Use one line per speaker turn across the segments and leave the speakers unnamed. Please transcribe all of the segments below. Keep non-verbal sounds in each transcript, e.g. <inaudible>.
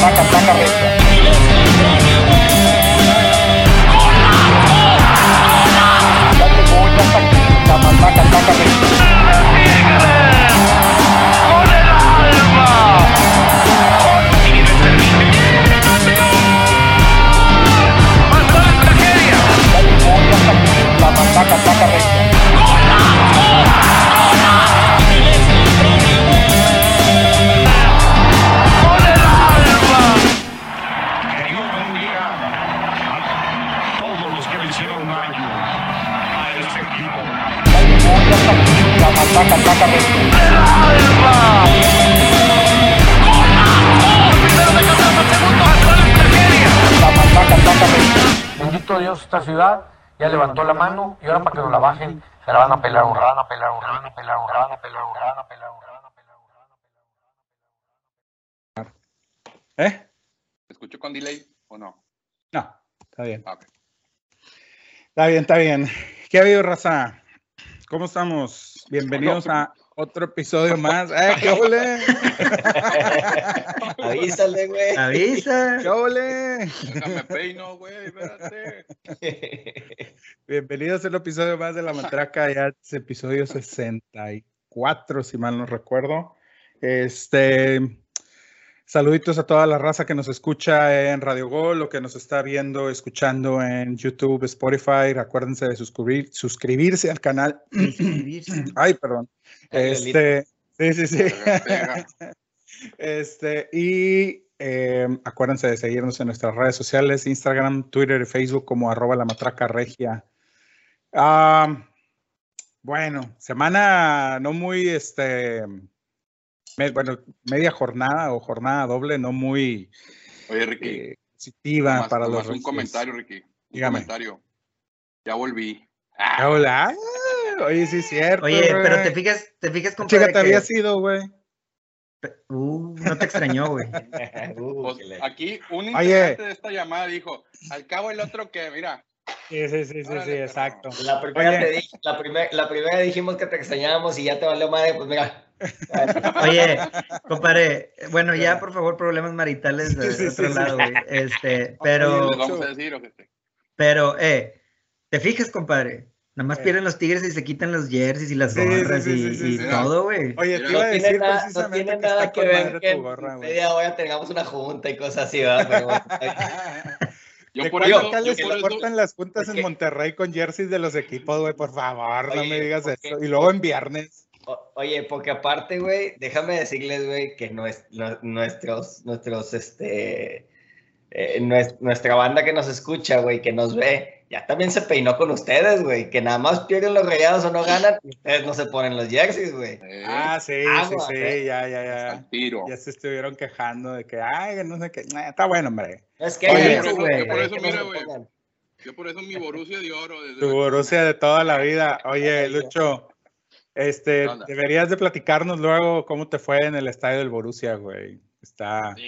matraca, matraca recia. Levantó la mano y ahora para que nos la bajen, se la van a pelar un rana, pelar un rana, pelar un rana, pelar un rana, pelar un rana, pelar un rana.
¿Eh?
¿Te escucho con delay o no?
No, está bien.
Ah, ok.
Está bien, está bien. ¿Qué ha habido, raza? ¿Cómo estamos? Bienvenidos a otro episodio más. ¡Eh, qué ole! <laughs>
Avísale, güey.
Avisa.
¡Qué ole!
Déjame peino, güey, espérate.
Bienvenidos a un episodio más de La Matraca, ya es episodio 64, si mal no recuerdo. Este, saluditos a toda la raza que nos escucha en Radio Gol, o que nos está viendo, escuchando en YouTube, Spotify. Acuérdense de suscribir, suscribirse al canal. Ay, perdón. Este, sí, sí, sí. <laughs> Este, y eh, acuérdense de seguirnos en nuestras redes sociales, Instagram, Twitter y Facebook como arroba la matraca regia. Ah, bueno, semana no muy, este, me- bueno, media jornada o jornada doble, no muy
Oye, Ricky,
eh, positiva
nomás-
para
nomás
los
un
Regios.
comentario, Ricky. Un
Dígame.
comentario. Ya volví.
Ah, Hola. Oye, sí es cierto.
Oye, pero te fijas, te fijas,
Chica,
compadre,
te
que-
había sido, güey.
Uh, no te extrañó, güey. <laughs>
Uh,
pues, aquí un integrante de esta llamada dijo, al cabo el otro que, mira,
Sí, sí, sí, sí, sí, exacto.
La primera, te dije- la, primer- la primera dijimos que te extrañábamos y ya te valió madre, pues mira.
Oye, compadre, bueno, ya por favor, problemas maritales de
Sí, sí,
otro lado, güey. Este,
¿qué
pero,
vamos a decir? o qué?
pero, eh, ¿te fijas, compadre? Nada más
Eh.
pierden los tigres y se quitan los jerseys y las
Sí, sí,
gorras
sí,
y,
sí, sí,
y
sí.
todo, güey.
Oye, te iba a
No
decir
tiene nada, no
precisamente
tiene
que
nada
está
que
con
ver que
tu gorra,
en
güey.
media hora tengamos una junta y cosas así, ¿verdad? Pero bueno, <laughs>
Yo
¿De
por eso,
acá
yo
les
por eso,
cortan las juntas en Monterrey con jerseys de los equipos, güey? Por favor, no me digas
porque-
eso. Y luego en viernes.
O- Oye, porque aparte, güey, déjame decirles, güey, que nues- nu- nuestros, nuestros, este, eh, nues- nuestra banda que nos escucha, güey, que nos ve, ya también se peinó con ustedes, güey, que nada más pierden los rayados o no ganan, y ustedes no se ponen los jerseys, güey.
eh,
Ah, sí,
aguas,
sí, sí,
eh.
ya, ya, ya.
tiro.
Ya se estuvieron quejando de que, ay, no sé qué. Nah, está bueno, hombre.
Es que
Oye,
eso, güey,
yo por
eso, mira, güey. Yo por eso mi Borussia de oro. Desde
Tu
la-
Borussia de toda la vida. Oye, Lucho, este, deberías de platicarnos luego cómo te fue en el estadio del Borussia, güey. Está,
Sí,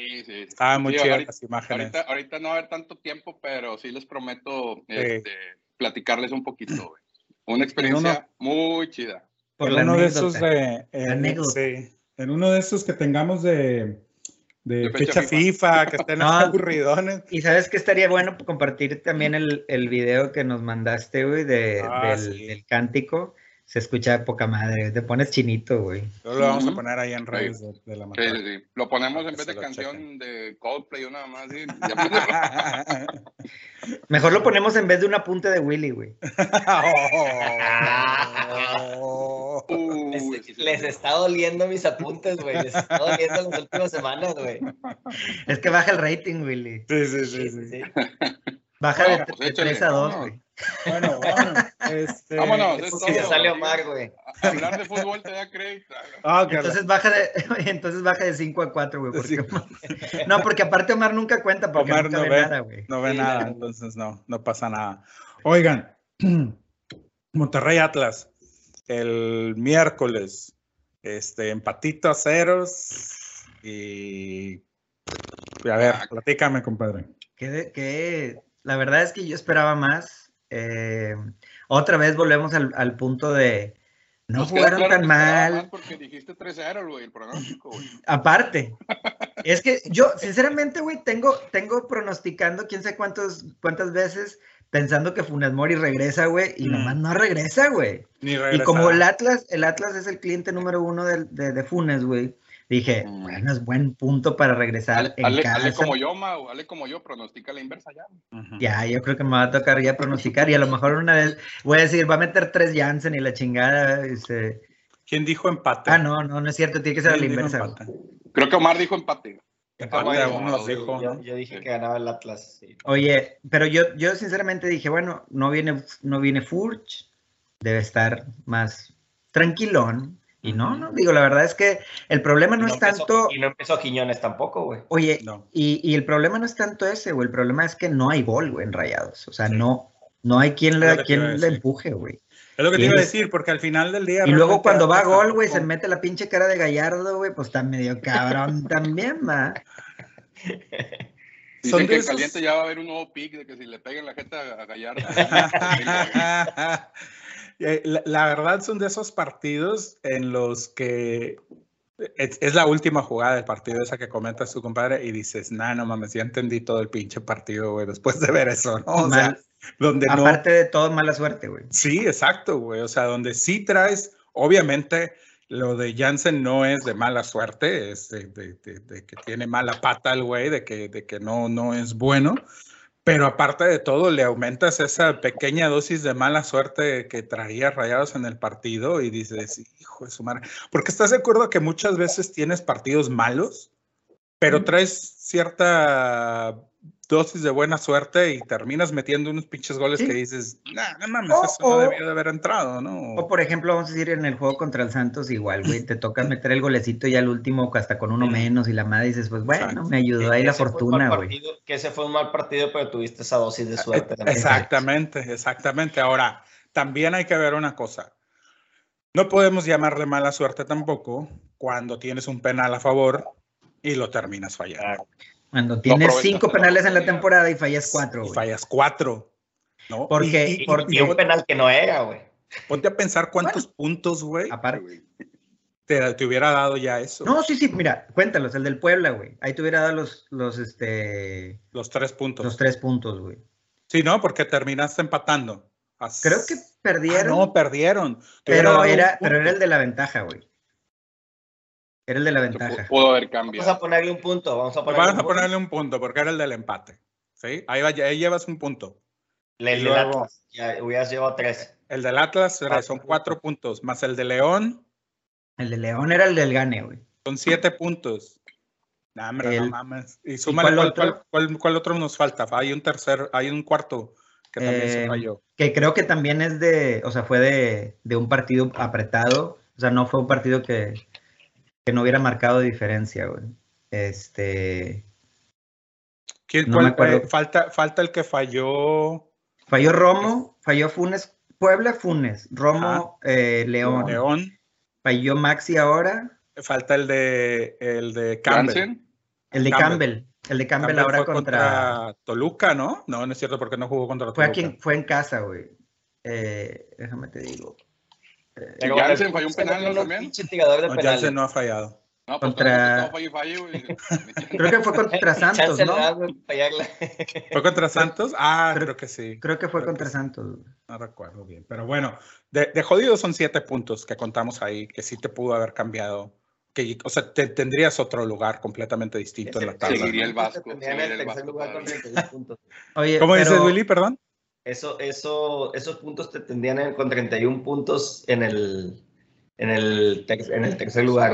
muy
Sí,
chidas
ahorita-
las imágenes.
Ahorita, ahorita no va a haber tanto tiempo, pero sí les prometo este, platicarles un poquito, güey. Una experiencia muy chida.
Por
en
la
uno de esos de, en,
anécdota.
sí, en uno de esos que tengamos de, de
De
fecha,
fecha
FIFA, que estén <laughs>
No.
aburridones.
Y sabes que estaría bueno compartir también el, el video que nos mandaste, güey, de,
Ah,
del,
sí.
del cántico. Se escucha de poca madre, te pones chinito, güey.
Lo vamos a poner ahí en redes de, de la
Sí,
matraca.
sí, sí. Lo ponemos en vez
se
de canción de Coldplay o nada más. ¿sí? Ya-
Mejor lo ponemos en vez de un apunte de Willy, güey. <laughs>
Oh.
Les, está doliendo mis apuntes, güey. Les está doliendo las últimas semanas, güey.
Es que baja el rating, Willy.
Sí, sí, sí,
Sí.
Baja
Bueno,
de,
pues
de
échale,
3 a 2,
vámonos.
güey.
Bueno, vámonos. Este,
Vámonos, es
sale Omar, güey.
Hablar de fútbol te da crédito.
Ah, ok.
Entonces baja de, <laughs> entonces baja de 5 a 4, güey. Porque-. No, porque aparte Omar nunca cuenta porque
Omar
nunca
no
ve,
ve.
nada, güey.
No ve
Sí,
nada,
no.
entonces no, no pasa nada. Oigan, <clears throat> Monterrey Atlas, el miércoles, este, empatito a ceros y... a ver,
Ah.
platícame, compadre.
Que, de- que la verdad es que yo esperaba más. Eh, otra vez volvemos al, al punto de no
Nos
jugaron
claro
tan mal.
más Porque dijiste 3-0, güey, el pronóstico, güey.
Aparte, <laughs> Es que yo, sinceramente, güey, tengo, tengo pronosticando quién sabe cuántos, cuántas veces pensando que Funes Mori regresa, güey, y
Mm.
nomás no regresa, güey.
Ni
Y
regresa.
como el Atlas, el Atlas es el cliente número uno de, de, de Funes, güey, dije,
Mm.
bueno, es buen punto para regresar en casa.
hazle como yo, Mau, hazle como yo, pronostica la inversa ya.
Ya, yo creo que me va a tocar ya pronosticar y a lo mejor una vez voy a decir, va a meter tres Jansen y la chingada. este,
¿Quién dijo empate?
Ah, no, no, no es cierto, tiene que ser a la
¿Quién dijo
inversa.
empate?
Creo que Omar dijo empate.
Bueno,
dijo,
Yo, dije
Sí.
que ganaba el Atlas. sí.
Oye, pero yo, yo sinceramente dije, bueno, no viene, no viene Furch, debe estar más tranquilón. Y no, no, digo, la verdad es que el problema no, es
empezó-
tanto,
Y no empezó Quiñones tampoco, güey.
oye,
No.
y, y el problema no es tanto ese, güey, el problema es que no hay gol, güey, en Rayados. O sea,
Sí.
no, no hay quien, le, quien le empuje, güey.
Es lo que te iba a decir, porque al final del día.
Y luego cuando va a gol, güey, se mete la pinche cara de Gallardo, güey, pues está medio cabrón <laughs> también, va.
Dicen
Son
que
esos-
caliente ya va a haber un nuevo pick de que si le peguen la jeta a a Gallardo. <laughs> <laughs>
Eh, la, la verdad son de esos partidos en los que es, es la última jugada del partido esa que comenta su compadre y dices, nah, no mames, ya entendí todo el pinche partido, güey, después de ver eso, ¿no? O sea,
Mal-
donde no...
Aparte de todo, mala suerte, güey.
Sí, exacto, güey. O sea, donde sí traes, obviamente, lo de Jansen no es de mala suerte, es de, de- de- de que tiene mala pata el güey, de que, de que no, no es bueno. Pero aparte de todo, le aumentas esa pequeña dosis de mala suerte que traía Rayados en el partido y dices, hijo de su madre. Porque estás de acuerdo que muchas veces tienes partidos malos, pero traes cierta dosis de buena suerte y terminas metiendo unos pinches goles
Sí.
que dices, nah, no mames, eso no
o-
debió de haber entrado, ¿no?
O por ejemplo, vamos a decir en el juego contra el Santos, igual, güey, te toca meter el golecito ya al último, hasta con uno menos, y la madre dices, pues bueno,
Exacto.
me ayudó
Que
ahí la fortuna, güey.
Que ese fue un mal partido, pero tuviste esa dosis de suerte.
Eh,
también.
Exactamente, exactamente. Ahora, también hay que ver una cosa. No podemos llamarle mala suerte tampoco cuando tienes un penal a favor y lo terminas fallando.
Cuando tienes cinco penales en la temporada y fallas cuatro,
y
güey.
fallas cuatro. ¿no?
Porque-
Y- y-
por-
Y un penal que no era, güey.
ponte a pensar cuántos puntos, güey,
Aparte.
te, te hubiera dado ya eso.
No, sí, sí, mira, cuéntalos, el del Puebla, güey. Ahí te hubiera dado los, los, este,
Los tres puntos.
los tres puntos, güey.
Sí, ¿no? Porque terminaste empatando. As-
Creo que
Ah,
perdieron,
no, perdieron. Te
pero era, pero era el de la ventaja, güey. Era el de la
Se
ventaja.
pu- Pudo haber
Vamos a
cambiado.
ponerle un punto. Vamos a ponerle,
Vamos
un
a
punto.
ponerle un punto porque era el del empate. ¿Sí? Ahí, va, ahí llevas un punto.
El
y
del
luego-
Atlas, Ya hubieras llevado tres.
El del Atlas era-
Cuatro
son cuatro puntos, más el de León
El de León era el del Gane, güey.
son siete puntos. Nah, hombre, no
El-
mames. Y súmale
cuál
cuál,
otro?
cuál- cuál- cuál otro nos falta. Hay un tercer, hay un cuarto que también se
Eh,
falló.
Que creo que también es de, o sea, fue de, de un partido apretado. O sea, no fue un partido que, que no hubiera marcado diferencia, güey. Este.
¿Quién,
no
cuál-
me acuerdo.
eh, falta, falta el que falló
Falló Romo, falló Funes, Puebla Funes, Romo, eh, León,
León.
falló Maxi ahora,
Falta el de el de Campbell.
El de
Campbell.
Campbell, el de Campbell,
Campbell
ahora
fue
contra,
Toluca, ¿no? No, no es cierto porque no jugó contra
fue
Toluca.
aquí, fue en casa, güey. Eh, déjame te digo.
Pero
Jansen
bueno,
falló un penal, ¿no? También.
No. Jansen no ha fallado.
No, pues
Contra-
falle, falle. <laughs>
Creo que fue contra <laughs> Santos, ¿no?
¿Fue contra <laughs> Santos? Ah,
Creo-
creo que sí.
Creo que fue
Creo que
contra
sí.
Santos.
No recuerdo bien. Pero bueno, de, de jodidos son siete puntos que contamos ahí, que sí te pudo haber cambiado. Que, o sea, te, tendrías otro lugar completamente distinto en la tabla.
Seguiría el Vasco, seguiría
el
Vasco
lugar con
todavía.
32 puntos.
Oye,
¿Cómo dices,
pero-
Willy? Perdón.
Eso, eso, esos puntos te tendrían en- con 31 puntos en el, en el, ter- en el tercer lugar.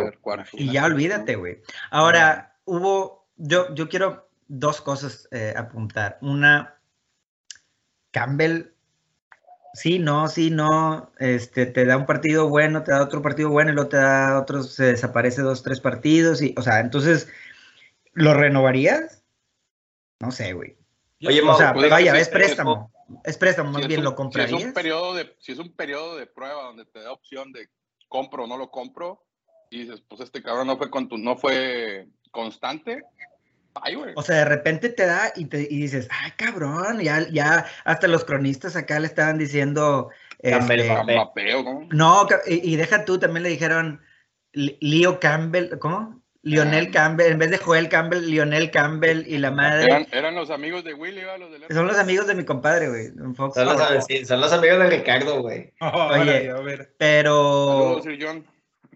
Y ya olvídate, güey. Ahora, hubo, yo, yo quiero dos cosas eh, apuntar. Una, Campbell, sí, no, sí, no, este, te da un partido bueno, te da otro partido bueno y luego te da otro, se desaparece dos, tres partidos, y, o sea, entonces, ¿lo renovarías? No sé, güey.
Oye,
O sea, vaya, es préstamo, es préstamo, más bien,
un-
¿lo
Si es,
comprarías?
un periodo de, si es un periodo de prueba donde te da opción de compro o no lo compro, y dices, pues este cabrón no fue, con no fue constante, ay, güey.
O sea, de repente te da y, te, y dices, ay, cabrón, ya, ya hasta los cronistas acá le estaban diciendo,
Campbell
este,
va-
Mbappé, ¿o ¿no?
no, y, y deja tú, también le dijeron Leo Campbell, ¿cómo? Lionel Campbell, en vez de Joel Campbell, Lionel Campbell y la madre.
Eran, eran los amigos de Willy, ¿va? Los del
Son los amigos de mi compadre, güey. Fox
Son los,
Sports.
sí, son los amigos de Ricardo, güey. <laughs>
Órale, a ver.
Pero.
Saludos, Sir John.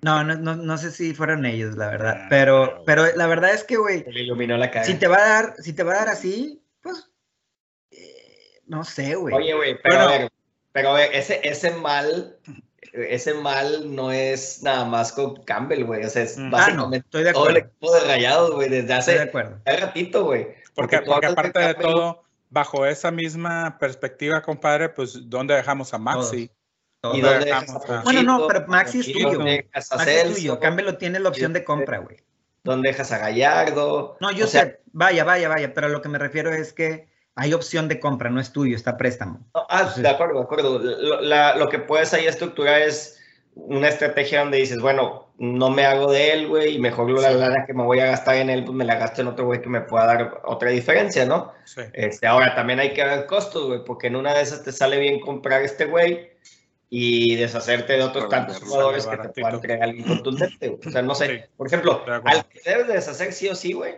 No, no, no, no sé si fueron ellos, la verdad.
Ah,
Pero, pero la verdad es que, güey,
Le iluminó la cara.
si te va a dar, si te va a dar así, pues. eh, no sé, güey.
Oye, güey, pero
Bueno.
a ver, pero a ver, ese, ese mal, ese mal no es nada más con Campbell, güey. O sea, es
Mm.
Ah, no,
básicamente
estoy de
todo el
acuerdo.
equipo de rayados, güey, desde
Estoy de
hace
acuerdo.
un ratito, güey.
Porque, porque
hablas
aparte de
Campbell,
todo, bajo esa misma perspectiva, compadre, pues, ¿dónde dejamos a Maxi?
Todos.
¿Y dónde dejas a
Bueno,
no, pero Maxi es
¿Y
tuyo. Maxi es tuyo. Campbell lo tiene la opción de compra, güey.
¿Dónde dejas a Gallardo?
No, yo
O sea,
sé, vaya, vaya, vaya, pero lo que me refiero es que hay opción de compra, no es tuyo, está préstamo.
Ah,
Entonces-
de acuerdo, de acuerdo. Lo, la- lo que puedes ahí estructurar es una estrategia donde dices, bueno, no me hago de él, güey, y mejor la
Sí.
lana que me voy a gastar en él, pues me la gasto en otro güey que me pueda dar otra diferencia, ¿no?
Sí.
Este, ahora también hay que ver costos, güey, porque en una de esas te sale bien comprar este güey y deshacerte de otros
Para
tantos jugadores que te puedan traer alguien contundente, güey. O sea, no sé.
Sí.
Por ejemplo, al que debes de deshacer sí o sí, güey,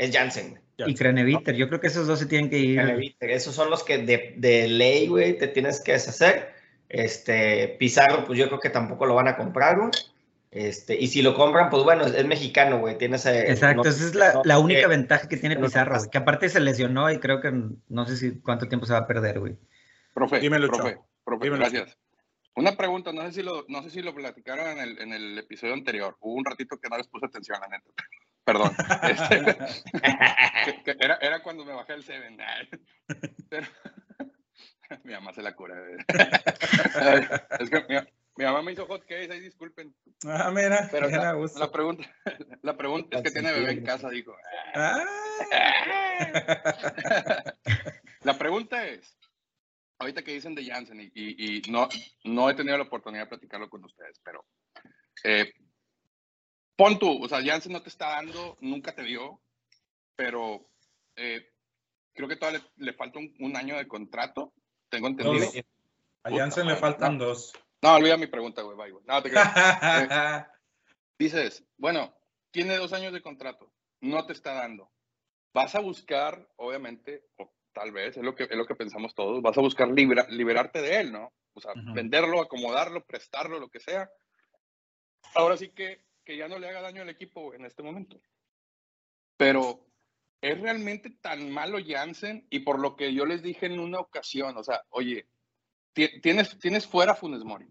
es Jansen.
Y Creneviter, yo creo que esos dos se tienen que ir.
Beneviter, Esos son los que de, de ley, güey, te tienes que deshacer. Este, Pizarro, pues yo creo que tampoco lo van a comprar, güey. Este, y si lo compran, pues bueno, es, es mexicano, güey. Tienes
Exacto,
no-
esa es la,
no-
la única
eh,
ventaja que tiene Pizarro, güey, que aparte se lesionó y creo que no sé si cuánto tiempo se va a perder, güey.
Profe,
Dime, Lucho.
profe, profe,
Dime, Lucho.
gracias. Una pregunta, no sé si lo, no sé si lo platicaron en el, en el episodio anterior. Hubo un ratito que no les puse atención, la neta. Perdón. <laughs> Este, que- que era, era cuando me bajé el Seven. Pero, <laughs> mi mamá se la cura. es que mi, mi mamá me hizo hot cakes, ahí disculpen.
Ah, mira,
Pero
bien a
la,
gusto.
la pregunta, la pregunta es que tiene bebé en casa, dijo.
Ah.
La pregunta es, ahorita que dicen de Janssen, y, y- y no, no he tenido la oportunidad de platicarlo con ustedes, pero eh, pon tú, o sea, Janssen no te está dando, nunca te dio, pero eh, creo que todavía le, le falta un, un año de contrato, tengo entendido.
Dos. A Jansen le faltan dos.
No, olvida mi pregunta, güey, bye, güey. No, te creas. <laughs> dices, bueno, tiene dos años de contrato, no te está dando. Vas a buscar, obviamente, o tal vez, es lo que, es lo que pensamos todos, vas a buscar libera- liberarte de él, ¿no? O sea,
Ujú.
venderlo, acomodarlo, prestarlo, lo que sea. Ahora sí que, que ya no le haga daño al equipo en este momento. Pero, ¿es realmente tan malo Jansen? Y por lo que yo les dije en una ocasión, o sea, oye, ti- tienes, tienes fuera a Funes Mori,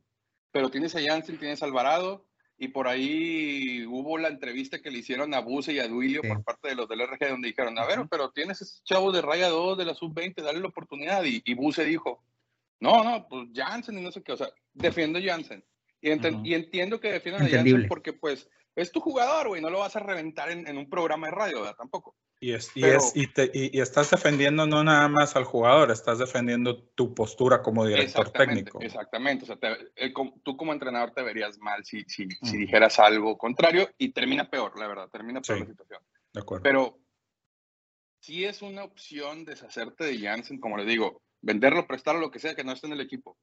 pero tienes a Jansen, tienes a Alvarado, y por ahí hubo la entrevista que le hicieron a Buse y a Duilio
Sí.
por parte de los del RG, donde dijeron, a ver, pero tienes ese chavo de raya 2 de la sub-20, dale la oportunidad. Y, y Buse dijo, no, no, pues Jansen y no sé qué, o sea, defiendo a Jansen. Y, enten-
Ujú.
y entiendo que defiendan a. Jansen porque, pues, es tu jugador, güey, no lo vas a reventar en, en un programa de radio, ¿verdad? Tampoco.
Y, es, y,
Pero-
es, y, te- y- y estás defendiendo no nada más al jugador, estás defendiendo tu postura como director
Exactamente,
técnico.
exactamente. O sea, te- eh, com- tú como entrenador te verías mal si, si, si
Ujú.
dijeras algo contrario y termina peor, la verdad, termina peor
Sí.
la situación.
De acuerdo.
Pero sí es una opción deshacerte de Jansen, como le digo, venderlo, prestarlo, lo que sea, que no esté en el equipo.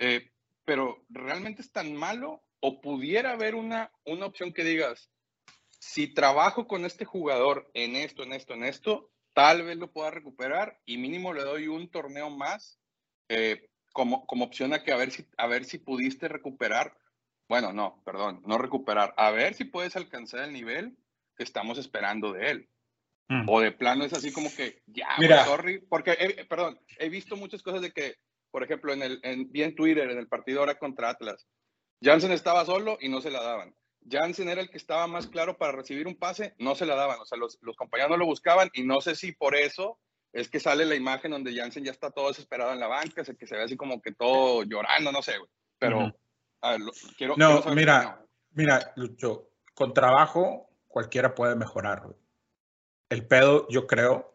Eh, pero ¿realmente es tan malo? ¿O pudiera haber una, una opción que digas, si trabajo con este jugador en esto, en esto, en esto, tal vez lo pueda recuperar y mínimo le doy un torneo más eh, como, como opción a que a ver, si, a ver si pudiste recuperar. Bueno, no, perdón, no recuperar. A ver si puedes alcanzar el nivel que estamos esperando de él.
Mm.
O de plano es así como que, ya,
Mira.
sorry. Porque, perdón, he visto muchas cosas de que, por ejemplo, en el, en, vi en Twitter, en el partido ahora contra Atlas, Jansen estaba solo y no se la daban. Jansen era el que estaba más claro para recibir un pase, no se la daban. O sea, los, los compañeros no lo buscaban y no sé si por eso es que sale la imagen donde Jansen ya está todo desesperado en la banca, se- que se ve así como que todo llorando, no sé, güey. Pero,
Ujú.
a ver, lo- quiero,
No,
quiero
mira. Mira, Lucho, con trabajo cualquiera puede mejorar. güey. El pedo, yo creo,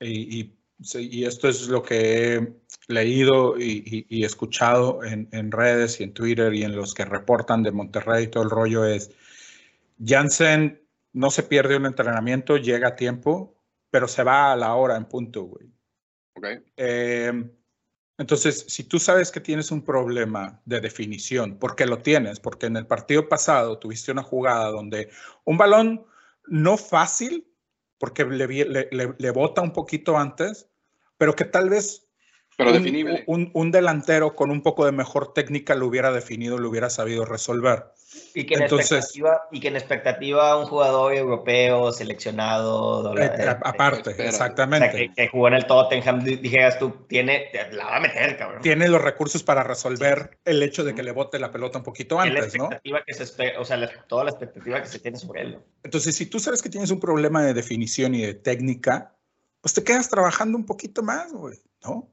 y, y, y esto es lo que leído y, y- y escuchado en, en redes y en Twitter y en los que reportan de Monterrey y todo el rollo es, Jansen no se pierde un entrenamiento, llega a tiempo, pero se va a la hora en punto, güey.
Ok.
Eh, Entonces, si tú sabes que tienes un problema de definición, porque lo tienes, porque en el partido pasado tuviste una jugada donde un balón no fácil, porque le, le- le- le bota un poquito antes, pero que tal vez
Pero
un,
definible.
un- un delantero con un poco de mejor técnica lo hubiera definido, lo hubiera sabido resolver.
Y que, en
Entonces-
expectativa, y que en expectativa un jugador europeo seleccionado, dola-
Eh, a- aparte,
espera.
o sea,
exactamente.
que, que jugó en el Tottenham, di- dijeras tú, tiene, la va a meter, cabrón.
Tiene los recursos para resolver el hecho de que le bote la pelota un poquito
Es la
antes, ¿no?
expectativa que se o sea, la- toda la expectativa que se tiene sobre él.
Entonces, si tú sabes que tienes un problema de definición y de técnica, pues te quedas trabajando un poquito más, güey, ¿no?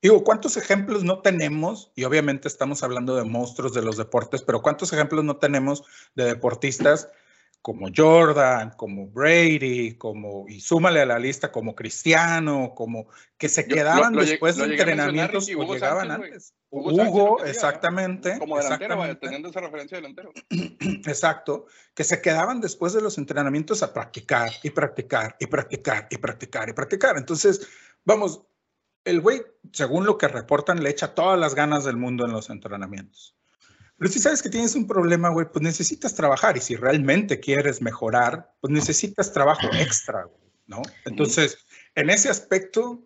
Digo, ¿cuántos ejemplos no tenemos? Y obviamente estamos hablando de monstruos de los deportes, pero ¿cuántos ejemplos no tenemos de deportistas como Jordan, como Brady, como, y súmale a la lista como Cristiano, como que se
Yo-
quedaban
lo- lo
después
lo
de entrenamientos o llegaban
Sánchez,
antes.
Hugo
Hugo,
Sánchez
exactamente.
Como delantero,
exactamente.
teniendo esa referencia de delantero. <clears throat>
Exacto, que se quedaban después de los entrenamientos a practicar y practicar y practicar y practicar y practicar. Entonces, vamos, el güey, según lo que reportan, le echa todas las ganas del mundo en los entrenamientos. Pero si sabes que tienes un problema, güey, pues necesitas trabajar y si realmente quieres mejorar, pues necesitas trabajo extra, güey, ¿no? Entonces, en ese aspecto,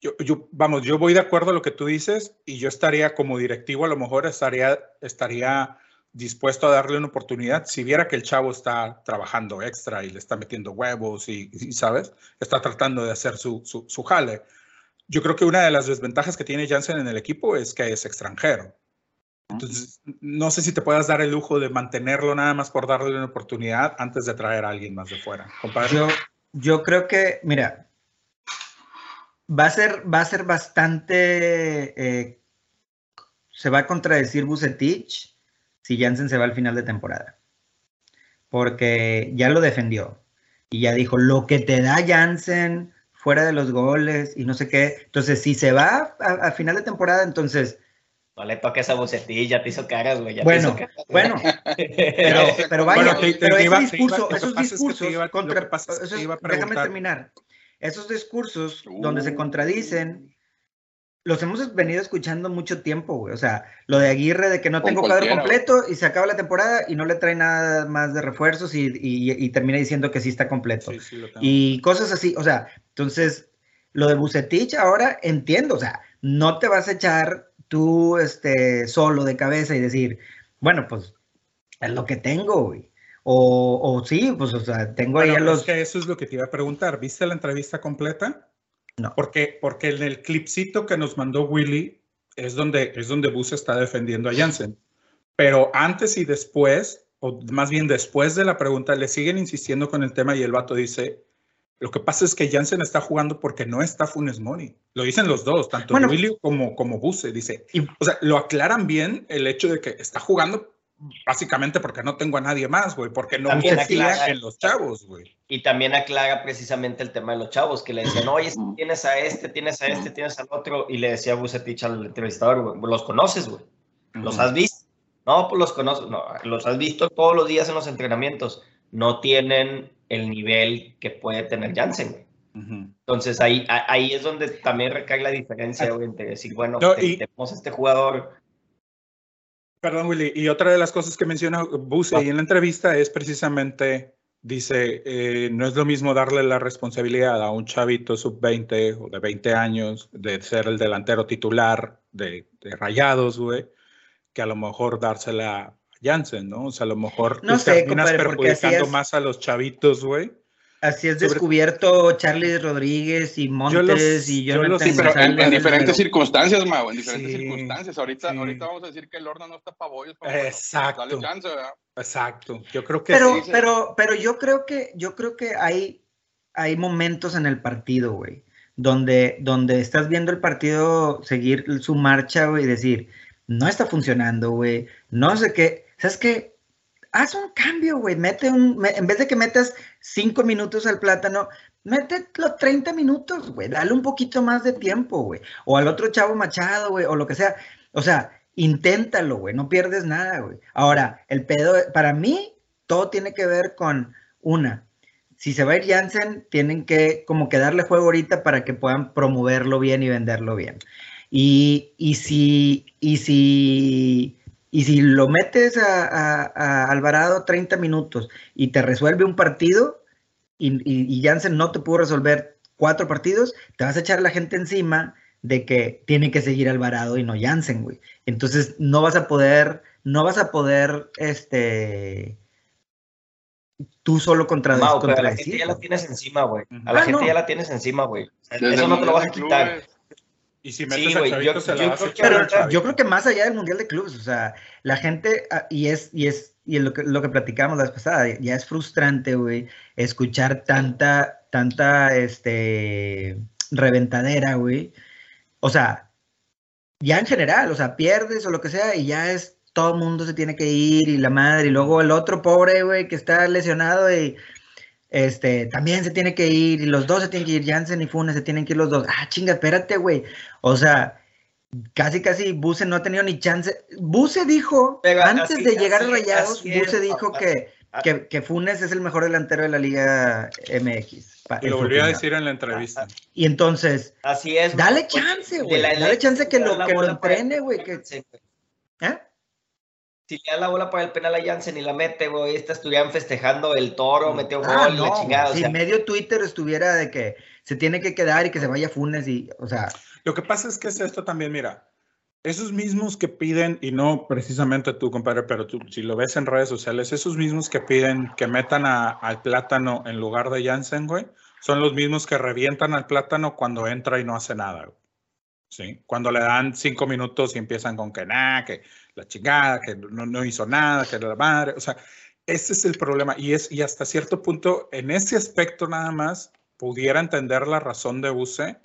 yo, yo, vamos, yo voy de acuerdo a lo que tú dices y yo estaría como directivo, a lo mejor estaría, estaría dispuesto a darle una oportunidad si viera que el chavo está trabajando extra y le está metiendo huevos y, y, ¿sabes? Está tratando de hacer su, su, su jale. Yo creo que una de las desventajas que tiene Jansen en el equipo es que es extranjero. Entonces, no sé si te puedas dar el lujo de mantenerlo nada más por darle una oportunidad antes de traer a alguien más de fuera.
Yo, yo creo que, mira, va a ser, va a ser bastante, eh, se va a contradecir Bucetich si Jansen se va al final de temporada. Porque ya lo defendió y ya dijo, lo que te da Jansen fuera de los goles y no sé qué. Entonces, si se va a, a final de temporada, entonces...
No le toques a Bucetich, ya te hizo caras, güey. ya te
Bueno,
hizo caras, güey.
bueno, pero, pero vaya,
Bueno, te- te
pero
iba-
ese
te iba-
discurso, esos
pasa es que te
discursos
iba-
contra,
es que te
esos-
iba a
déjame terminar. Esos discursos donde se
Uh.
contradicen, los hemos venido escuchando mucho tiempo, güey. O sea, lo de Aguirre de que no tengo cuadro completo y se acaba la temporada y no le trae nada más de refuerzos y, y- y termina diciendo que sí está completo.
Sí, sí, lo tengo.
Y cosas así, o sea, entonces, lo de Bucetich ahora entiendo, o sea, no te vas a echar tú este, solo de cabeza y decir, bueno, pues es lo que tengo, güey. O, o sí, pues, o sea, tengo ahí
Bueno,
a los...
es que eso es lo que te iba a preguntar. ¿Viste la entrevista completa?
No.
Porque, porque en el clipcito que nos mandó Willy es donde, es donde Bus está defendiendo a Jansen. Pero antes y después, o más bien después de la pregunta, le siguen insistiendo con el tema y el vato dice, lo que pasa es que Jansen está jugando porque no está Funes Mori. Lo dicen los dos, tanto
Bueno.
Willy como, como Buse. Dice,
Y-
o sea, lo aclaran bien el hecho de que está jugando básicamente porque no tengo a nadie más, güey, porque no
También
confía
aclara-
en los chavos, güey.
Y también aclara precisamente el tema de los chavos, que le decían, oye, es que tienes a este, tienes a este, tienes al otro, y le decía Bucetich al entrevistador, güey, los conoces, güey, los has visto. No, pues los conoces, no, los has visto todos los días en los entrenamientos. No tienen el nivel que puede tener Jansen, güey. Entonces ahí, ahí es donde también recae la diferencia, güey, entre decir, bueno,
No,
te-
y-
tenemos a este jugador,
Perdón, Willy. Y otra de las cosas que menciona Buse ahí en la entrevista es precisamente, dice, eh, no es lo mismo darle la responsabilidad a un chavito sub-20 o de 20 años de ser el delantero titular de, de Rayados, güey, que a lo mejor dársela a Jansen, ¿no? O sea, a lo mejor
No sé,
terminas
compadre,
perjudicando más a los chavitos, güey.
Así es
Sobre-
descubierto Charlie Rodríguez y Montes
los-
y
yo los-
Sí, pero en, diferentes
pero-
circunstancias, Mau, en diferentes
Sí,
circunstancias. Ahorita,
sí.
ahorita vamos a decir que el horno no está para bollos. pero
Exacto.
Dale chance, ¿verdad?
Exacto. Yo creo que
Pero, pero, pero yo creo que, yo creo que hay, hay momentos en el partido, güey, donde, donde estás viendo el partido seguir su marcha, güey, y decir, no está funcionando, güey, no sé qué, ¿sabes qué? Haz un cambio, güey, mete un, me- en vez de que metas cinco minutos al plátano, mete los 30 minutos, güey, dale un poquito más de tiempo, güey, o al otro chavo machado, güey, o lo que sea, o sea, inténtalo, güey, no pierdes nada, güey. Ahora, el pedo, para mí, todo tiene que ver con una. Si se va a ir Jansen, tienen que como que darle juego ahorita para que puedan promoverlo bien y venderlo bien. Y, y si, y si, y si lo metes a, a- a Alvarado 30 minutos y te resuelve un partido y, y, y Jansen no te pudo resolver cuatro partidos, te vas a echar a la gente encima de que tiene que seguir Alvarado y no Jansen, güey. Entonces no vas a poder, no vas a poder, este, tú solo contra,
Mau, pero a la gente
contradecir.
ya la tienes encima, güey. A
Ah,
la gente
no.
ya la tienes encima, güey. Eso no te lo vas a quitar.
Y si
Sí,
metes
güey,
a
yo-
se la
yo
vas a
creo
Pero yo creo que más allá del Mundial de Clubes, o sea, la gente, ah, y es, y es, y es lo que, lo que platicamos la vez pasada, ya es frustrante, güey, escuchar tanta, tanta, este, reventadera, güey. O sea, ya en general, o sea, pierdes o lo que sea, y ya es, todo el mundo se tiene que ir, y la madre, y luego el otro pobre, güey, que está lesionado y, este, también se tiene que ir, y los dos se tienen que ir, Jansen y Funes se tienen que ir los dos. Ah, chinga, espérate, güey. O sea, casi, casi Buse no ha tenido ni chance. Buse dijo,
Pero
antes
así-
de llegar a Rayados, Buse dijo que,
Ah.
que, que Funes es el mejor delantero de la Liga MX.
Y lo volví a decir en la entrevista.
Y entonces,
Así es.
dale chance, güey. Dale chance que lo, que lo entrene, güey. Que, ¿eh?
Si le da la bola para el penal a Jansen y la mete, güey, está estuvieran festejando el toro, metió
Ah,
gol y la
no,
chingada. o
si
sea,
medio Twitter estuviera de que se tiene que quedar y que se vaya Funes y, o sea,
Lo que pasa es que es esto también, mira, esos mismos que piden, y no precisamente tú, compadre, pero tú, si lo ves en redes sociales, esos mismos que piden que metan a- al plátano en lugar de Jansen, güey, son los mismos que revientan al plátano cuando entra y no hace nada, güey. ¿Sí? Cuando le dan cinco minutos y empiezan con que nada, que la chingada, que no, no hizo nada, que la madre, o sea, ese es el problema. Y, es, y hasta cierto punto, en ese aspecto nada más, pudiera entender la razón de Buse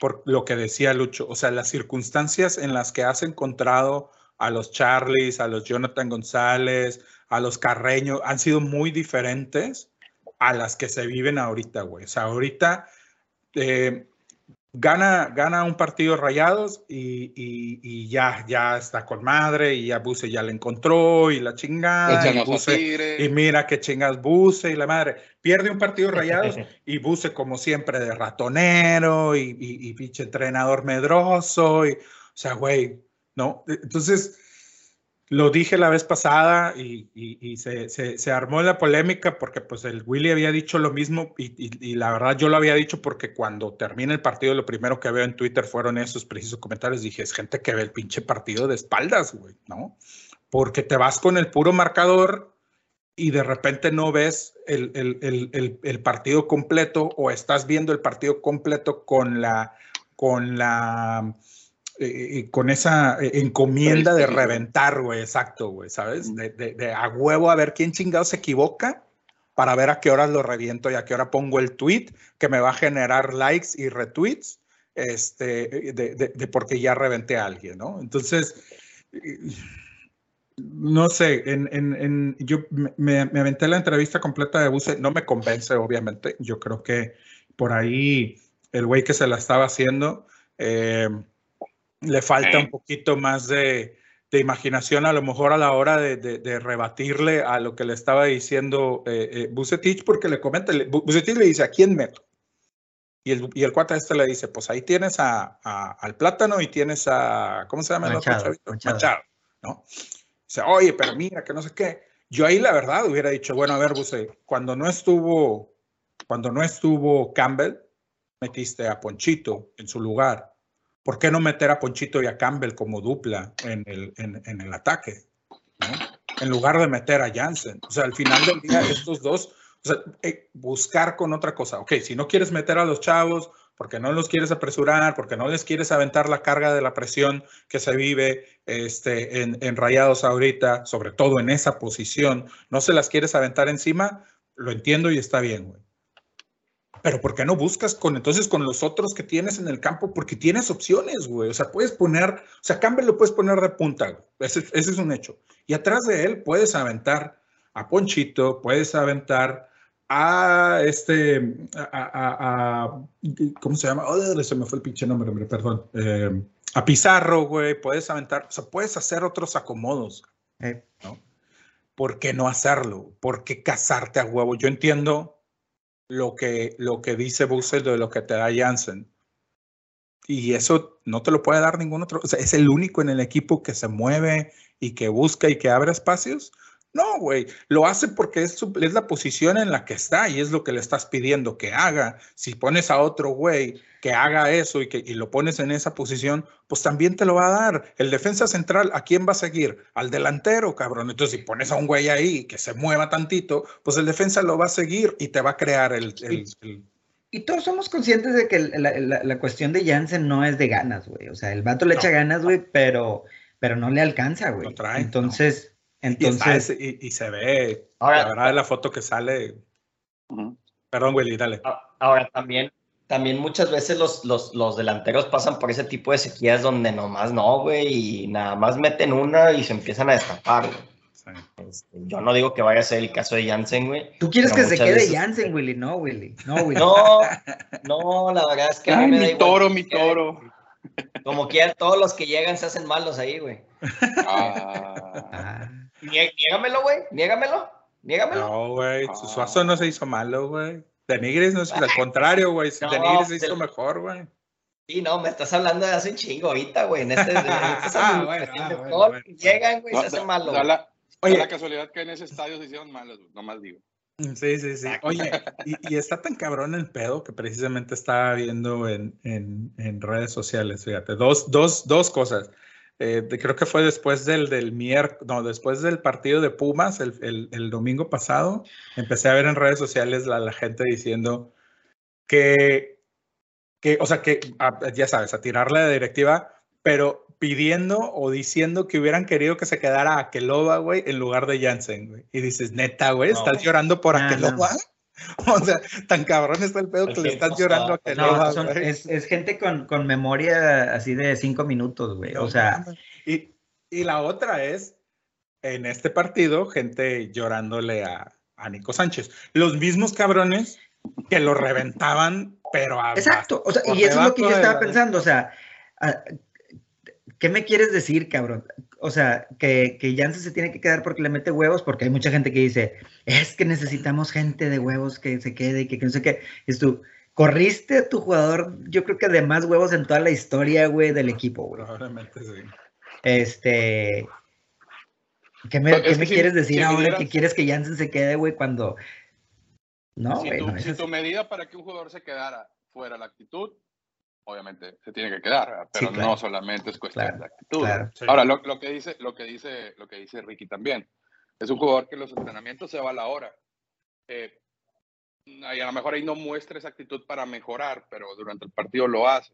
por lo que decía Lucho, o sea, las circunstancias en las que has encontrado a los Charlies, a los Jonathan González, a los Carreño, han sido muy diferentes a las que se viven ahorita, güey. O sea, ahorita eh, gana, gana un partido rayados y, y- y ya, ya está con madre y ya Buse ya le encontró y la chingada. y Buse- mira que chingas Buse y la madre. Pierde un partido <laughs> rayados y Buse como siempre de ratonero y, y, y pinche entrenador medroso. Y, o sea, güey, ¿no? Entonces, lo dije la vez pasada y, se, se- armó la polémica porque pues el Willy había dicho lo mismo y, y- la verdad yo lo había dicho porque cuando termina el partido lo primero que veo en Twitter fueron esos precisos comentarios. Dije, es gente que ve el pinche partido de espaldas, güey, ¿no? Porque te vas con el puro marcador y de repente no ves el- el- el- el partido completo o estás viendo el partido completo con la, con la, eh, eh, con esa eh, encomienda de reventar, güey, exacto, güey, ¿sabes? De, de- de a huevo a ver quién chingado se equivoca para ver a qué horas lo reviento y a qué hora pongo el tweet que me va a generar likes y retweets, este, de, de- porque ya reventé a alguien, ¿no? Entonces, eh, no sé, en, en- en- yo me, me- me aventé la entrevista completa de Buse, no me convence, obviamente. Yo creo que por ahí el güey que se la estaba haciendo eh, le falta un poquito más de, de imaginación, a lo mejor a la hora de, de- de rebatirle a lo que le estaba diciendo eh, eh, Bucetich, porque le comenta, le- Bu- Bucetich le dice, ¿a quién meto? Y el, y el cuate este le dice, pues ahí tienes a, a- al plátano y tienes a, ¿cómo se llama el otro
Machado? Machado.
Machado, ¿no? Dice, oye, pero mira, que no sé qué. Yo ahí la verdad hubiera dicho, bueno, a ver, Buse, cuando no estuvo, cuando no estuvo Campbell, metiste a Ponchito en su lugar. ¿Por qué no meter a Ponchito y a Campbell como dupla en el, en, el ataque? En lugar de meter a Jansen. O sea, al final del día, estos dos, o sea, eh, buscar con otra cosa. Ok, si no quieres meter a los chavos, porque no los quieres apresurar, porque no les quieres aventar la carga de la presión que se vive este, en, en rayados ahorita, sobre todo en esa posición, no se las quieres aventar encima, lo entiendo y está bien, güey. Pero ¿por qué no buscas con entonces con los otros que tienes en el campo? Porque tienes opciones, güey. O sea, puedes poner, o sea, Campbell lo puedes poner de punta, güey. Ese, ese es un hecho. Y atrás de él puedes aventar a Ponchito, puedes aventar a este, a, a- a- ¿cómo se llama? Oh, se me fue el pinche nombre, hombre, perdón. Eh, a Pizarro, güey, puedes aventar, o sea, puedes hacer otros acomodos.
Eh,
¿Por qué no hacerlo? ¿Por qué casarte a huevo? Yo entiendo lo que, lo que dice Bussel de lo que te da Jansen. y eso no te lo puede dar ningún otro. O sea, es el único en el equipo que se mueve y que busca y que abre espacios. No, güey, lo hace porque es, su- es la posición en la que está y es lo que le estás pidiendo que haga. Si pones a otro güey que haga eso y, que, y lo pones en esa posición, pues también te lo va a dar. El defensa central, ¿a quién va a seguir? Al delantero, cabrón. Entonces, si pones a un güey ahí que se mueva tantito, pues el defensa lo va a seguir y te va a crear el... el- el-
Y todos somos conscientes de que la, la- la cuestión de Jansen no es de ganas, güey. O sea, el vato le
No,
echa ganas, güey, pero, pero no le alcanza, güey.
No trae,
entonces,
y, ese- y- y se ve,
Ahora-
la verdad, de la foto que sale.
Ujú.
Perdón, Willy, dale.
A- Ahora también, también muchas veces los, los, los delanteros pasan por ese tipo de sequías donde nomás no, güey, y nada más meten una y se empiezan a destapar, güey.
Sí.
Este, yo no digo que vaya a ser el caso de Jansen, güey.
tú quieres que se quede
veces-
Jansen, Willy. No, Willy. No, Willy.
No, <laughs> no, la verdad es que a mí
Ay,
me da
mi
igual
toro, mi toro.
Como quieran, todos los que llegan se hacen malos ahí, güey.
Ah,
Ah,
Nié- Niégamelo, güey, niégamelo, niégamelo.
No, güey,
Ah.
su Suazo no se hizo malo, güey. De Nigris no es al contrario, güey.
No,
de Nigris se hizo mejor, güey.
Sí, no, me estás hablando de hace un chingo ahorita, güey. En este, en <laughs> estas
Ah, ah,
llegan, güey, se hacen malos.
da la, da
Oye.
la casualidad que en ese estadio se hicieron malos, güey, nomás digo.
Sí, sí, sí. Oye, y, y está tan cabrón el pedo que precisamente estaba viendo en, en- en redes sociales, fíjate. Dos, dos, dos cosas. Eh, de- creo que fue después del, del miércoles, no, después del partido de Pumas, el, el- el domingo pasado, empecé a ver en redes sociales la, la gente diciendo que, que, o sea, que, ya sabes, a tirarle la directiva, pero pidiendo o diciendo que hubieran querido que se quedara Akeloba, güey, en lugar de Jansen, güey. Y dices, neta, güey, ¿estás llorando por
No, no. <laughs>
O sea, tan cabrón está el pedo
El
que le estás llorando a
no, son- es, es gente con, con memoria así de cinco minutos, güey. O sea,
Y, y la otra es, en este partido, gente llorándole a, a Nico Sánchez. Los mismos cabrones que lo reventaban, pero a
exacto. O sea, y eso es lo que yo estaba
la-
pensando. O sea, ¿qué me quieres decir, cabrón? O sea, que, que Jansen se tiene que quedar porque le mete huevos, porque hay mucha gente que dice, es que necesitamos gente de huevos que se quede y que, que no sé qué. Es tú, corriste a tu jugador, yo creo que de más huevos en toda la historia, güey, del equipo, güey.
Probablemente sí.
Este. ¿Qué me, qué
si-
quieres decir
si
ahora que quieres que Jansen se quede, güey, cuando. No,
si,
güey,
tu,
no,
si
eso
tu medida para que un jugador se quedara fuera la actitud, obviamente se tiene que quedar, pero
Sí, claro.
no solamente es cuestión
Claro,
de actitud.
claro.
Sí.
Ahora, lo, lo que dice, lo, que dice, lo que dice Ricky también, es un jugador que en los entrenamientos se va a la hora. Eh, y a lo mejor ahí no muestra esa actitud para mejorar, pero durante el partido lo hace.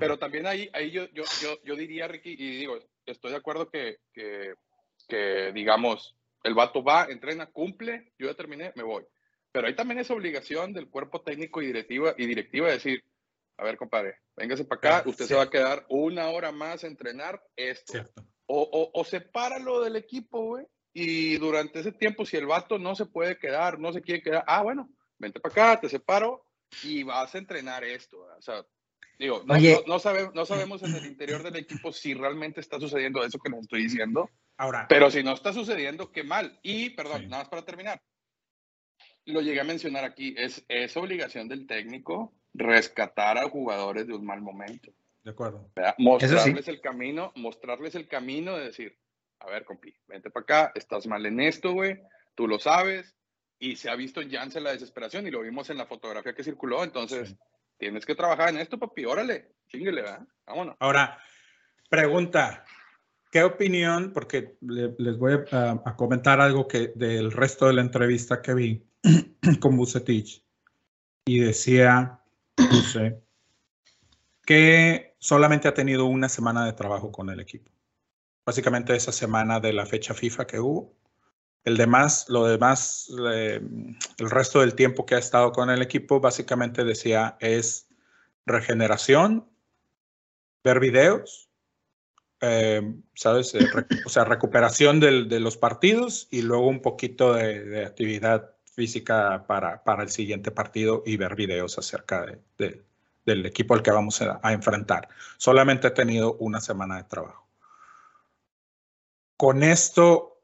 Pero también ahí, ahí yo, yo, yo, yo diría, Ricky, y digo, estoy de acuerdo que, que, que, digamos, el vato va, entrena, cumple, yo ya terminé, me voy. Pero ahí también es obligación del cuerpo técnico y directiva, y directiva decir, a ver, compadre, véngase para acá,
Claro,
usted
sí.
se va a quedar una hora más a entrenar esto.
Cierto.
O, o, o sepáralo del equipo, güey. Y durante ese tiempo, si el vato no se puede quedar, no se quiere quedar, ah, bueno, vente para acá, te separo y vas a entrenar esto. ¿verdad? O sea, digo, no,
Oye.
no, no sabe- no sabemos en el interior del equipo si realmente está sucediendo eso que les estoy diciendo,
Ahora,
pero si no está sucediendo, qué mal. Y, perdón,
Sí.
nada más para terminar. Lo llegué a mencionar aquí, es, es obligación del técnico rescatar a jugadores de un mal momento.
de acuerdo.
¿verdad? Mostrarles el camino, mostrarles el camino de decir, a ver, compi, vente para acá, estás mal en esto, güey, tú lo sabes, y se ha visto en Janssen la desesperación, y lo vimos en la fotografía que circuló, entonces,
Sí.
tienes que trabajar en esto, papi, órale, chinguele, ¿verdad? Vámonos.
Ahora, pregunta, ¿qué opinión? Porque le- les voy a, a comentar algo que del resto de la entrevista que vi <clears throat> con Bucetich y decía Que solamente ha tenido una semana de trabajo con el equipo. Básicamente esa semana de la fecha FIFA que hubo. El demás, lo demás, el resto del tiempo que ha estado con el equipo, básicamente decía es regeneración, ver videos, eh, ¿sabes? Eh, o sea, recuperación de los partidos y luego un poquito de actividad física para, para el siguiente partido y ver videos acerca de- de- del equipo al que vamos a, a enfrentar. Solamente he tenido una semana de trabajo. Con esto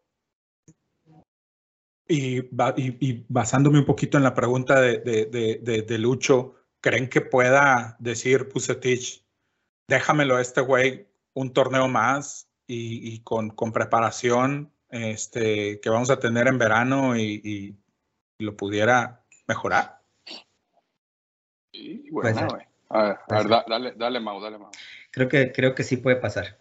y, y- basándome un poquito en la pregunta de, de- de- de- Lucho, ¿creen que pueda decir Pusetich, déjamelo a este güey un torneo más y, y con, con, preparación este, que vamos a tener en verano y lo pudiera mejorar.
Sí, bueno, güey. A ver, a ver da, dale, dale, Mau, dale, Mau.
Creo que, creo que sí puede pasar.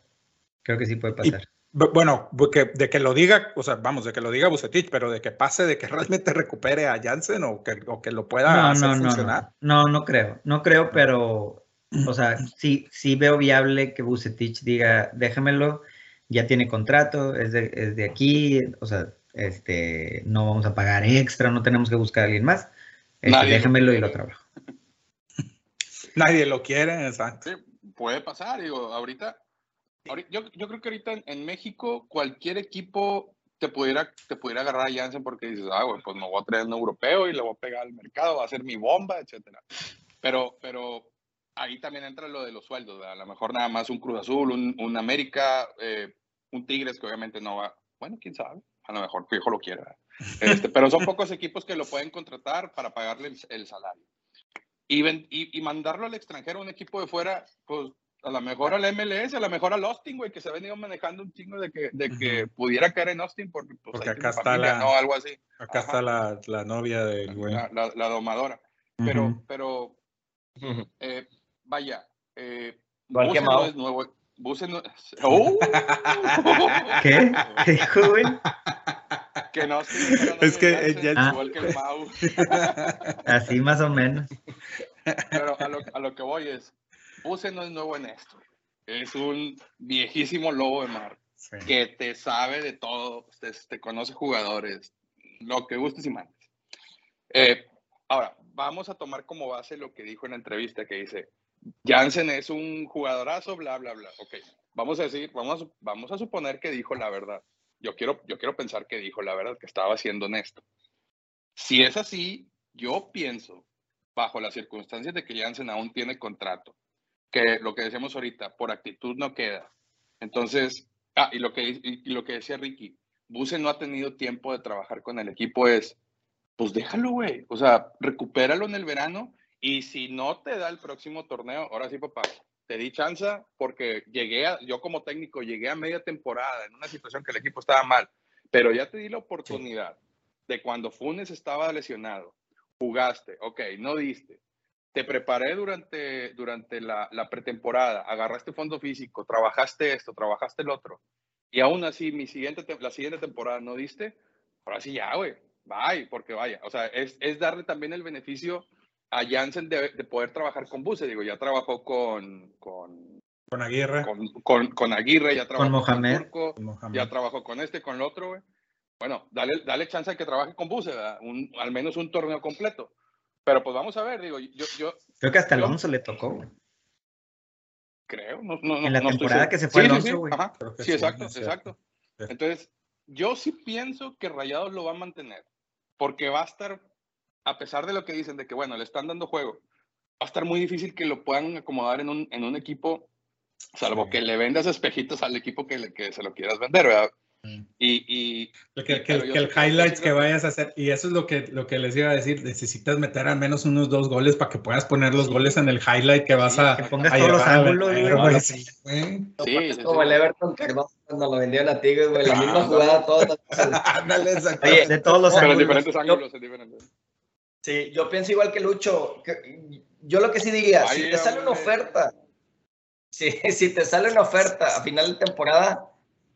Creo que sí puede pasar.
Bueno, de que lo diga, o sea, vamos, de que lo diga Bucetich, pero de que pase, de que <laughs> realmente recupere a Jansen o que, o que lo pueda
no,
hacer
no, no,
funcionar.
No, no creo, no creo, pero, <clears throat> o sea, sí, sí veo viable que Bucetich diga, déjamelo, ya tiene contrato, es de, es de aquí, o sea, este, no vamos a pagar extra, no tenemos que buscar a alguien más, este, déjamelo y lo trabajo. <laughs>
Nadie lo quiere, exacto.
Sí, puede pasar, digo, ahorita yo, yo, creo que ahorita en, en, México cualquier equipo te pudiera, te pudiera agarrar a Janssen porque dices, ah, bueno, pues me voy a traer un europeo y le voy a pegar al mercado, va a ser mi bomba, etcétera. Pero, pero ahí también entra lo de los sueldos, ¿verdad? a lo mejor nada más un Cruz Azul, un, un América, eh, un Tigres que obviamente no va, bueno, quién sabe, a lo mejor Fijo lo quiera, este, pero son pocos equipos que lo pueden contratar para pagarle el, el salario. Y, y, y, mandarlo al extranjero a un equipo de fuera, pues a lo mejor al MLS, a lo mejor al Austin, güey, que se ha venido manejando un chingo de que, de que uh -huh. pudiera caer en Austin porque, pues,
porque acá está familia, la,
no, algo así.
Acá Ajá. está la, la, novia del güey.
La, la, la, domadora. Uh -huh. Pero, pero, uh -huh. eh, vaya, eh, no es nuevo. Buse no <laughs> ¡Oh!
¿Qué? ¿Qué dijo, güey? <laughs>
Que no,
es que
ah. igual que el Mau. <laughs>
Así más o menos.
Pero a lo, a lo que voy es, Buse no es nuevo en esto. Es un viejísimo lobo de mar sí. que te sabe de todo, te, te, conoce jugadores, lo que gustes y mandes. Eh, ahora, vamos a tomar como base lo que dijo en la entrevista, que dice, Jansen es un jugadorazo, bla, bla, bla. Ok, vamos a decir, vamos vamos a suponer que dijo la verdad. Yo quiero, yo quiero pensar que dijo la verdad, que estaba siendo honesto. Si es así, yo pienso, bajo las circunstancias de que Jansen aún tiene contrato, que lo que decíamos ahorita, por actitud no queda. Entonces, ah, y lo que, y, y lo que decía Ricky, Buse no ha tenido tiempo de trabajar con el equipo es, pues déjalo, güey. O sea, recupéralo en el verano y si no te da el próximo torneo, ahora sí, papá, te di chance porque llegué a, yo como técnico llegué a media temporada en una situación que el equipo estaba mal, pero ya te di la oportunidad sí. de cuando Funes estaba lesionado, jugaste, ok, no diste, te preparé durante, durante la, la, pretemporada, agarraste fondo físico, trabajaste esto, trabajaste el otro, y aún así mi siguiente, la siguiente temporada no diste, ahora sí ya, güey, bye, porque vaya, o sea, es, es darle también el beneficio a Jansen de, de, poder trabajar con Buse, digo, ya trabajó con... Con,
con Aguirre.
Con, con, con, Aguirre, ya trabajó
con Mohamed.
Con, Turco, con Mohamed. ya trabajó con este, con el otro, güey. Bueno, dale, dale chance a que trabaje con Buse, un, al menos un torneo completo. Pero pues vamos a ver, digo, yo... yo
Creo que hasta yo, Alonso le tocó, güey.
Creo, no, no,
En la
no
temporada que se fue
sí,
Alonso, güey.
Sí, sí, sí, exacto, exacto. Entonces, yo sí pienso que Rayados lo va a mantener, porque va a estar, a pesar de lo que dicen, de que, bueno, le están dando juego, va a estar muy difícil que lo puedan acomodar en un, en un equipo, salvo que le vendas espejitos al equipo que, le, que se lo quieras vender, ¿verdad? Y, y,
que, que, que el highlights que vayas a hacer, y eso es lo que, lo que les iba a decir, necesitas meter al menos unos dos goles para que puedas poner los goles en el highlight que vas
sí,
a...
Que pongas a todos los ángulos, güey.
Sí, sí, sí, es como el Everton que cuando lo vendieron a Tigres, güey, la misma <laughs> jugada, todas <laughs>
Ándale,
Oye, de todos los
Pero
ángulos.
diferentes ángulos, es diferente.
Sí, yo pienso igual que Lucho. Que, yo lo que sí diría, Ay, si te sale una oferta, si, <laughs> si te sale una oferta a final de temporada,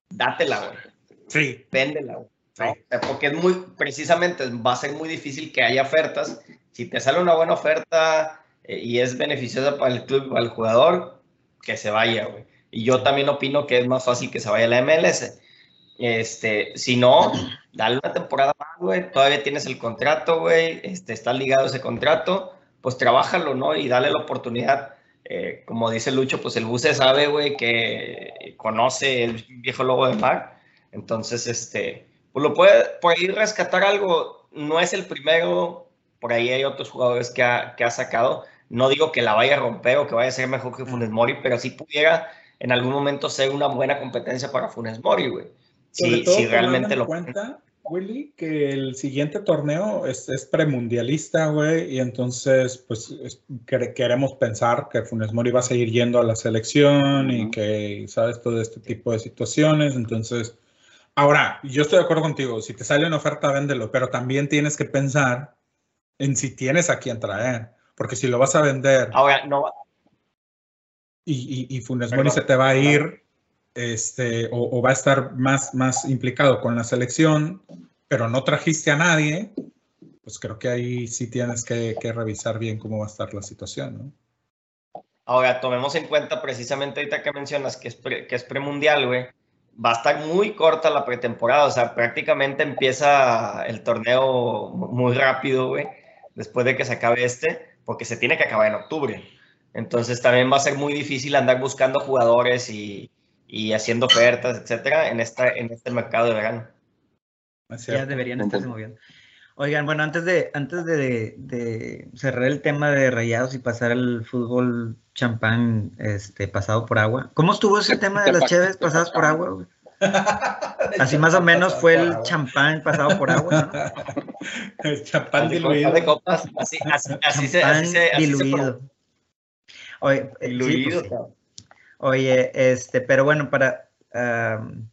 dátela, güey.
Sí.
Véndela, güey. ¿no? Sí. Porque es muy, precisamente, va a ser muy difícil que haya ofertas. Si te sale una buena oferta eh, y es beneficiosa para el club, para el jugador, que se vaya, güey. Y yo también opino que es más fácil que se vaya a la MLS. Este, si no, dale una temporada más, güey. Todavía tienes el contrato, güey. Este, está ligado a ese contrato. Pues trabájalo, ¿no? Y dale la oportunidad. Eh, como dice Lucho, pues el buce sabe, güey, que conoce el viejo lobo de mar entonces, este, pues lo puede, por ahí rescatar algo, no es el primero, por ahí hay otros jugadores que ha, que ha sacado, no digo que la vaya a romper o que vaya a ser mejor que Funes Mori, pero sí pudiera en algún momento ser una buena competencia para Funes Mori, güey.
Si, si realmente lo cuenta Willy, que el siguiente torneo es, es premundialista, güey, y entonces, pues, es- quere- queremos pensar que Funes Mori va a seguir yendo a la selección y
Ujú.
que, ¿sabes? Todo este tipo de situaciones, entonces... Ahora, yo estoy de acuerdo contigo, si te sale una oferta, véndelo, pero también tienes que pensar en si tienes a quién traer, porque si lo vas a vender
Ahora, no,
y, y, y Funes Mori se te va a ir este, o, va a estar más, más implicado con la selección, pero no trajiste a nadie, pues creo que ahí sí tienes que, revisar bien cómo va a estar la situación, ¿no?
ahora tomemos en cuenta precisamente ahorita que mencionas que es, que es premundial, güey. Va a estar muy corta la pretemporada, o sea, prácticamente empieza el torneo mu- muy rápido, güey, después de que se acabe este, porque se tiene que acabar en octubre. Entonces también va a ser muy difícil andar buscando jugadores y, y haciendo ofertas, etcétera, en, esta, en este mercado de verano.
Ya deberían estarse moviendo. Oigan, bueno, antes de, antes de, de cerrar el tema de rayados y pasar al fútbol champán este, pasado por agua. ¿Cómo estuvo ese tema de las cheves pasadas por agua? güey? <laughs> Así más o menos fue el champán pasado por agua, ¿no? <laughs>
El champán diluido.
de copas, así, así, así se, así se, así se
diluido. Oye, eh, sí,
diluido,
pues sí. Oye, este, pero bueno, para am,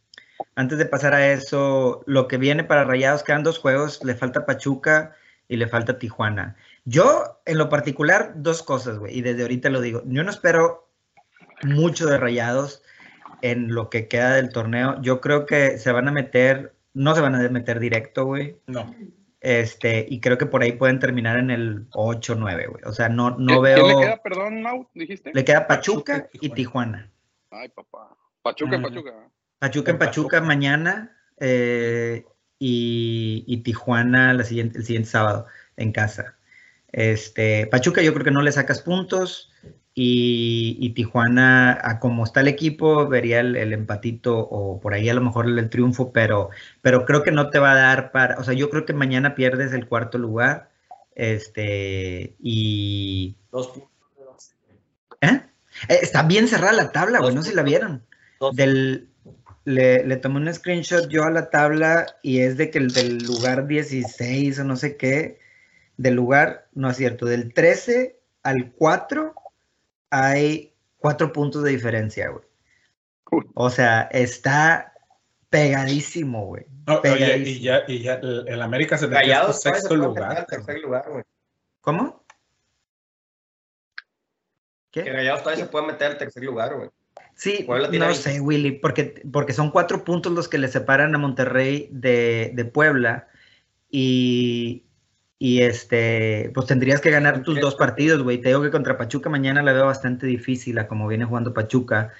antes de pasar a eso, lo que viene para Rayados quedan dos juegos, le falta Pachuca y le falta Tijuana. Yo, en lo particular, dos cosas, güey, y desde ahorita lo digo. Yo no espero mucho de Rayados en lo que queda del torneo. Yo creo que se van a meter, no se van a meter directo, güey.
No,
Este, y creo que por ahí pueden terminar en el 8 9, güey. O sea, no, no
¿Quién-
veo.
¿Quién le queda, perdón, Mau? ¿Dijiste?
Le queda Pachuca,
Pachuca y
y Tijuana.
Ay, papá. Pachuca,
Ah.
Pachuca.
Pachuca en
En
Pachuca
Pachuca.
mañana eh, y, y Tijuana la siguiente, el siguiente sábado en casa. Este, Pachuca yo creo que no le sacas puntos y, y Tijuana, a como está el equipo, vería el, el empatito o por ahí a lo mejor el, triunfo, pero, pero creo que no te va a dar para, o sea, yo creo que mañana pierdes el cuarto lugar. Este, y...
Dos puntos.
¿eh? Eh, Está bien cerrada la tabla, güey, no sé si la vieron.
Dos-
Del, le, le tomé un screenshot yo a la tabla y es de que el del lugar 16 o no sé qué, del lugar, no es cierto, del 13 al 4 hay cuatro puntos de diferencia, güey.
Uy.
O sea, está pegadísimo, güey.
No, oye, y ya, y ya el, el América se metió
se
sexto lugar.
tercer lugar, güey.
¿Cómo?
Que
¿Qué?
Rayados todavía se puede meter al tercer lugar, güey.
Sí,
Puebla tiene
no
20.
sé, Willy, porque, porque son cuatro puntos los que le separan a Monterrey de, de Puebla y, y este, pues tendrías que ganar tus dos partidos, güey. Te digo que contra Pachuca mañana la veo bastante difícil a como viene jugando Pachuca.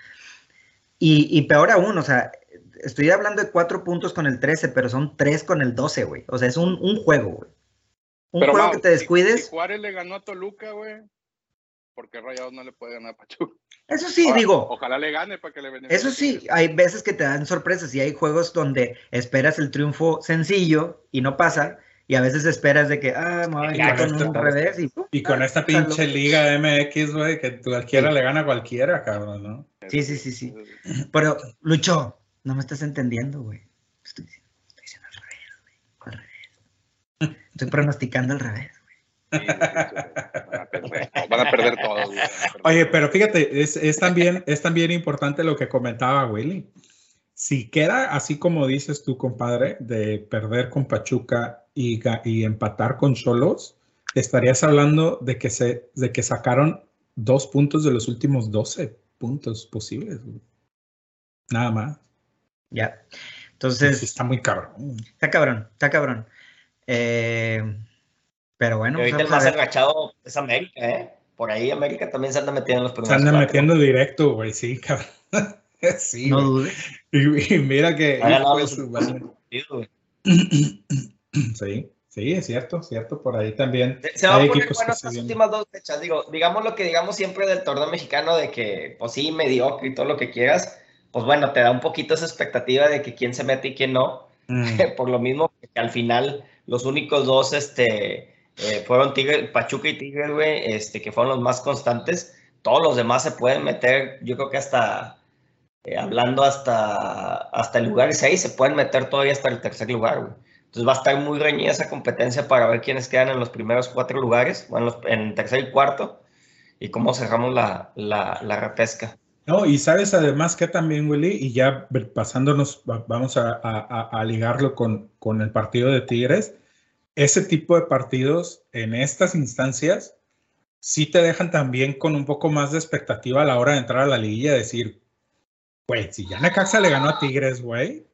Y, y peor aún, o sea, estoy hablando de cuatro puntos con el 13, pero son tres con el 12, güey. O sea, es un, un juego, güey. Un
Pero,
juego que te
si-
descuides.
Si Juárez le ganó a Toluca, güey. Porque Rayados no le puede ganar a Pachuca.
Eso sí,
Ahora,
digo.
Ojalá le gane para que le beneficie.
Eso sí, hay veces que te dan sorpresas y hay juegos donde esperas el triunfo sencillo y no pasa, y a veces esperas de que, ah, me voy a
Y
venir
con
un revés y ¡pum!
Y con esta pinche liga MX, güey, que cualquiera le gana a cualquiera, cabrón, ¿no?
Sí, sí, sí, sí. Pero, Lucho, no me estás entendiendo, güey. Estoy diciendo, estoy diciendo al revés, güey. Al revés. Estoy pronosticando al revés.
Sí, sí, sí, sí. Van a perder, van a perder todos. güey.
Oye, pero fíjate, es, es también, es también importante lo que comentaba Willy. Si queda así como dices tú, compadre, de perder con Pachuca y, y empatar con Cholos, estarías hablando de que, se, de que sacaron dos puntos de los últimos 12 puntos posibles. Nada más.
Ya. Entonces,
está muy cabrón.
está cabrón, está cabrón. Eh, pero bueno,
Y ahorita
pues
el más agachado es América, ¿eh? Por ahí América también se anda metiendo en los
Se
primeros
andan
cuatro.
metiendo directo, güey, sí, cabrón. <laughs> sí,
no dudes.
y, y mira que...
Ha ganado
de
los partidos, güey. <clears throat>
Sí, sí, es cierto, cierto. Por ahí también.
Se- Se va a poner
se
estas últimas dos fechas. Digo, digamos lo que digamos siempre del torneo mexicano, de que, pues sí, mediocre y todo lo que quieras. Pues bueno, te da un poquito esa expectativa de que quién se mete y quién no.
Mm. <laughs>
Por lo mismo que al final los únicos dos este, eh, fueron Tigre, Pachuca y Tigres, güey, este, que fueron los más constantes. Todos los demás se pueden meter, yo creo que hasta, eh, hablando hasta, hasta el lugar 6, se pueden meter todavía hasta el tercer lugar, güey. Entonces va a estar muy reñida esa competencia para ver quiénes quedan en los primeros cuatro lugares, bueno, en tercer y cuarto, y cómo cerramos la, la, la repesca.
No, y sabes además que también, Willy, y ya pasándonos, vamos a, a, a ligarlo con, con el partido de Tigres, ese tipo de partidos en estas instancias sí te dejan también con un poco más de expectativa a la hora de entrar a la liguilla, decir, güey, si ya Necaxa le ganó a Tigres, güey,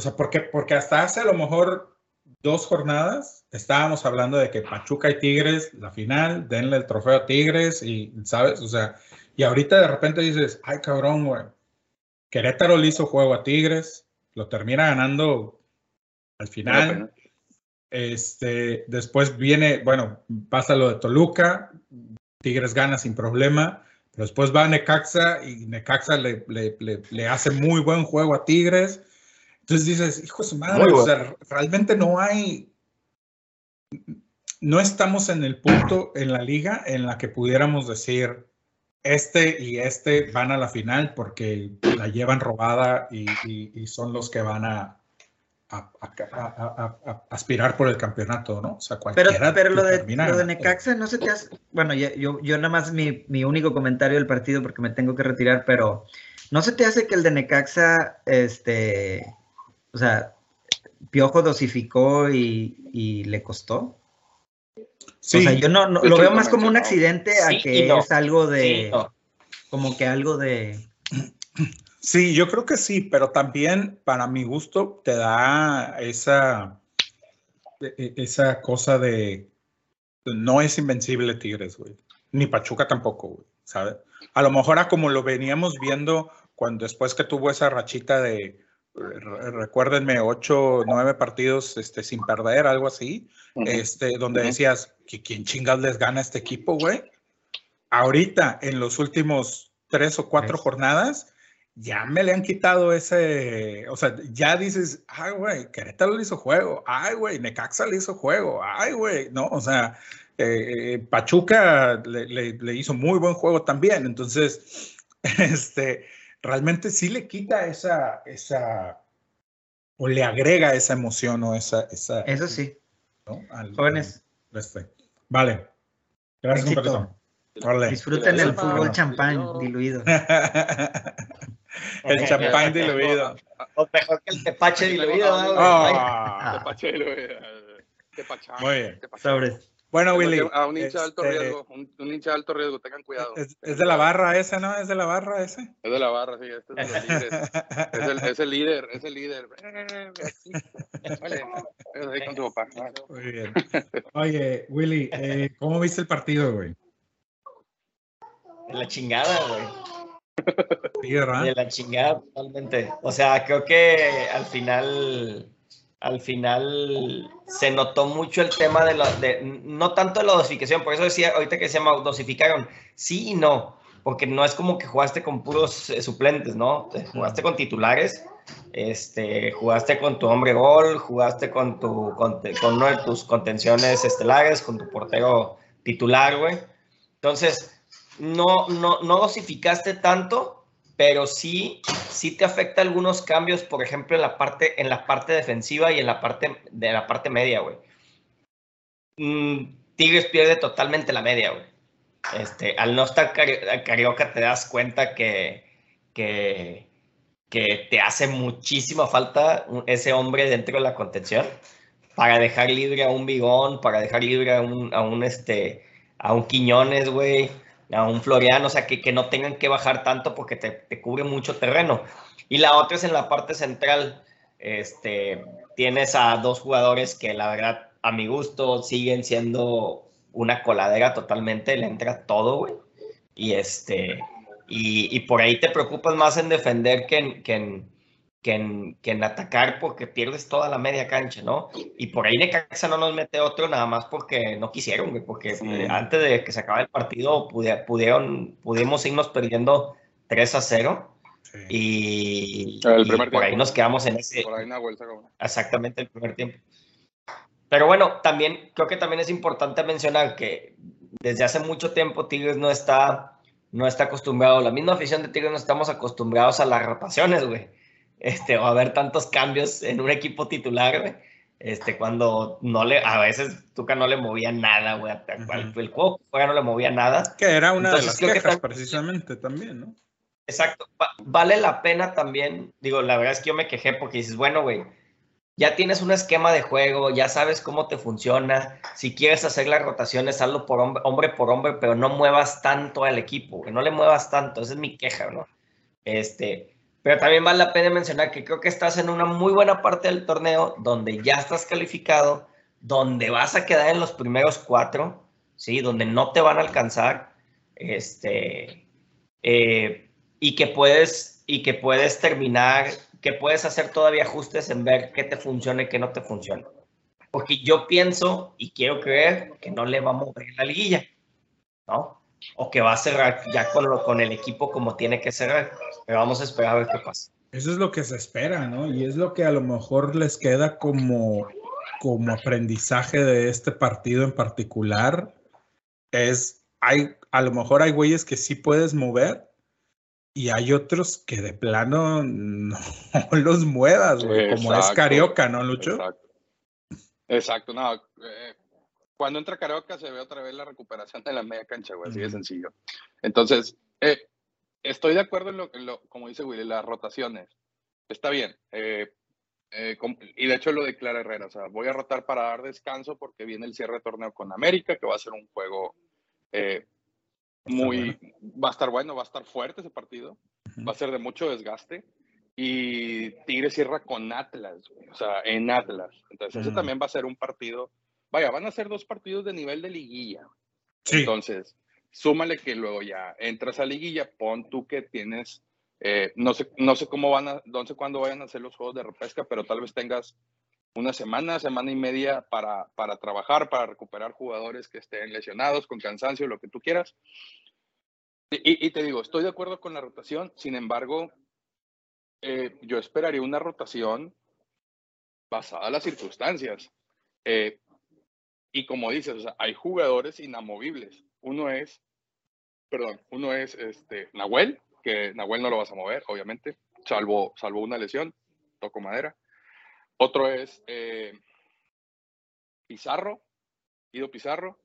o sea, porque, porque hasta hace a lo mejor dos jornadas estábamos hablando de que Pachuca y Tigres, la final, denle el trofeo a Tigres y, ¿sabes? O sea, y ahorita de repente dices, ay cabrón, güey, Querétaro le hizo juego a Tigres, lo termina ganando al final. Este, después viene, bueno, pasa lo de Toluca, Tigres gana sin problema, pero después va a Necaxa y Necaxa le, le, le hace muy buen juego a Tigres entonces dices, hijo de su madre, o sea, realmente no hay, no estamos en el punto en la liga en la que pudiéramos decir, este y este van a la final porque la llevan robada y, son los que van a, a, aspirar por el campeonato, ¿no? O sea,
cualquiera. Pero, pero lo, de, lo de Necaxa no se te hace. Bueno, yo, yo nada más mi, mi, único comentario del partido porque me tengo que retirar, pero ¿no se te hace que el de Necaxa, este o sea, Piojo dosificó y, le costó. Sí. O sea, yo no, lo veo más como un accidente a que es algo de. Como que algo de.
Sí, yo creo que sí, pero también para mi gusto te da esa, e, e, esa cosa de no es invencible Tigres, güey. Ni Pachuca tampoco, güey, ¿sabes? A lo mejor a como lo veníamos viendo cuando después que tuvo esa rachita de recuérdenme, ocho, nueve partidos este, sin perder, algo así, este, donde decías que quién chingas les gana este equipo, güey. Ahorita, en los últimos tres o cuatro jornadas, ya me le han quitado ese, o sea, ya dices, ay, güey, Querétaro le hizo juego, ay, güey, Necaxa le hizo juego, ay, güey, no, o sea, eh, Pachuca le, le, hizo muy buen juego también, entonces, <laughs> este, realmente sí le quita esa, esa, o le agrega esa emoción o esa... esa
Eso sí. Jóvenes.
Este. Vale. Gracias,
Vale. Disfruten el fútbol champán diluido.
el champán <laughs> diluido.
O mejor que el tepache diluido.
Oh. Tepache diluido. <laughs> Tepachán.
Muy bien.
Sobres.
Bueno, Willy.
A un hincha de alto este, riesgo, un, hincha de alto riesgo, tengan cuidado.
Es, de la barra ese, ¿no? Es de la barra ese.
Es de la barra, sí, este es, de los líderes. es, el, es el líder, es el líder. Vale, ahí con tu papá.
Muy bien. Oye, Willy, eh, ¿cómo viste el partido, güey?
De la chingada, güey.
Sí, ¿verdad?
De la chingada, totalmente. O sea, creo que al final al final se notó mucho el tema de, la, de no tanto de la dosificación, por eso decía ahorita que se llama dosificaron, sí y no, porque no es como que jugaste con puros eh, suplentes, ¿no? Jugaste con titulares, este, jugaste con tu hombre gol, jugaste con, tu, con, con uno de tus contenciones estelares, con tu portero titular, güey. Entonces, no, no, no dosificaste tanto, pero sí, sí te afecta algunos cambios, por ejemplo, en la parte, en la parte defensiva y en la parte, de la parte media, güey. Mm, Tigres pierde totalmente la media, güey. Este, al no estar Carioca te das cuenta que, que, que te hace muchísima falta ese hombre dentro de la contención para dejar libre a un Bigón, para dejar libre a un, a un, este, a un Quiñones, güey a un Floriano, o sea, que, que no tengan que bajar tanto porque te, te, cubre mucho terreno. Y la otra es en la parte central, este, tienes a dos jugadores que la verdad, a mi gusto, siguen siendo una coladera totalmente, le entra todo, güey. Y este, y, y, por ahí te preocupas más en defender que que en, que en, que en atacar porque pierdes toda la media cancha, ¿no? Y por ahí Necaxa no nos mete otro nada más porque no quisieron, porque eh, antes de que se acabe el partido pudieron, pudimos irnos perdiendo 3 a 0. Y, por ahí nos quedamos en ese.
Por ahí una vuelta,
Exactamente, el primer tiempo. Pero bueno, también creo que también es importante mencionar que desde hace mucho tiempo Tigres no está, no está acostumbrado, la misma afición de Tigres no estamos acostumbrados a las rotaciones, güey este, o haber tantos cambios en un equipo titular, Este, cuando no le, a veces Tuca no le movía nada, güey.
Ujú.
El juego que juega no le movía nada.
Que era una
Entonces,
de las
que
quejas
tal-
precisamente también, ¿no?
Exacto. Va- vale la pena también, digo, la verdad es que yo me quejé porque dices, bueno, güey, ya tienes un esquema de juego, ya sabes cómo te funciona. Si quieres hacer las rotaciones, hazlo por hombre, hombre por hombre, pero no muevas tanto al equipo, que no le muevas tanto. Esa es mi queja, ¿no? Este, pero también vale la pena mencionar que creo que estás en una muy buena parte del torneo donde ya estás calificado, donde vas a quedar en los primeros cuatro, ¿sí? Donde no te van a alcanzar. Este, eh, y que puedes y que puedes terminar, que puedes hacer todavía ajustes en ver qué te funciona y qué no te funciona. Porque yo pienso y quiero creer que no le va a mover la liguilla, ¿no? O que va a cerrar ya con, lo- con el equipo como tiene que cerrar. Pero vamos a esperar a ver qué pasa.
Eso es lo que se espera, ¿no? Y es lo que a lo mejor les queda como, como aprendizaje de este partido en particular. Es, hay, a lo mejor hay güeyes que sí puedes mover y hay otros que de plano no <laughs> los muevas, güey, como es Carioca, ¿no, Lucho?
Exacto. Exacto, no. eh, cuando entra Carioca se ve otra vez la recuperación de la media cancha, güey, así de sencillo. Entonces, eh, estoy de acuerdo en lo, lo- como dice Willy, las rotaciones. Está bien. eh, eh, y de hecho lo declara Herrera, o sea, voy a rotar para dar descanso porque viene el cierre de torneo con América, que va a ser un juego eh, muy, va a estar bueno, va a estar fuerte ese partido, va a ser de mucho desgaste. Y Tigre cierra con Atlas, güey, o sea, en Atlas. Entonces, ese también va a ser un partido. Vaya, van a ser dos partidos de nivel de liguilla.
Sí,
Entonces, súmale que luego ya entras a liguilla, pon tú que tienes, eh, no sé, no sé cómo van a, no cuándo vayan a hacer los juegos de repesca, pero tal vez tengas una semana, semana y media para, para trabajar, para recuperar jugadores que estén lesionados, con cansancio, lo que tú quieras. Y, y- te digo, estoy de acuerdo con la rotación, sin embargo, eh, yo esperaría una rotación basada en las circunstancias. Eh, y como dices, hay jugadores inamovibles. Uno es, perdón, uno es este, Nahuel, que Nahuel no lo vas a mover, obviamente, salvo, salvo una lesión, toco madera. Otro es eh, Pizarro, Ido Pizarro,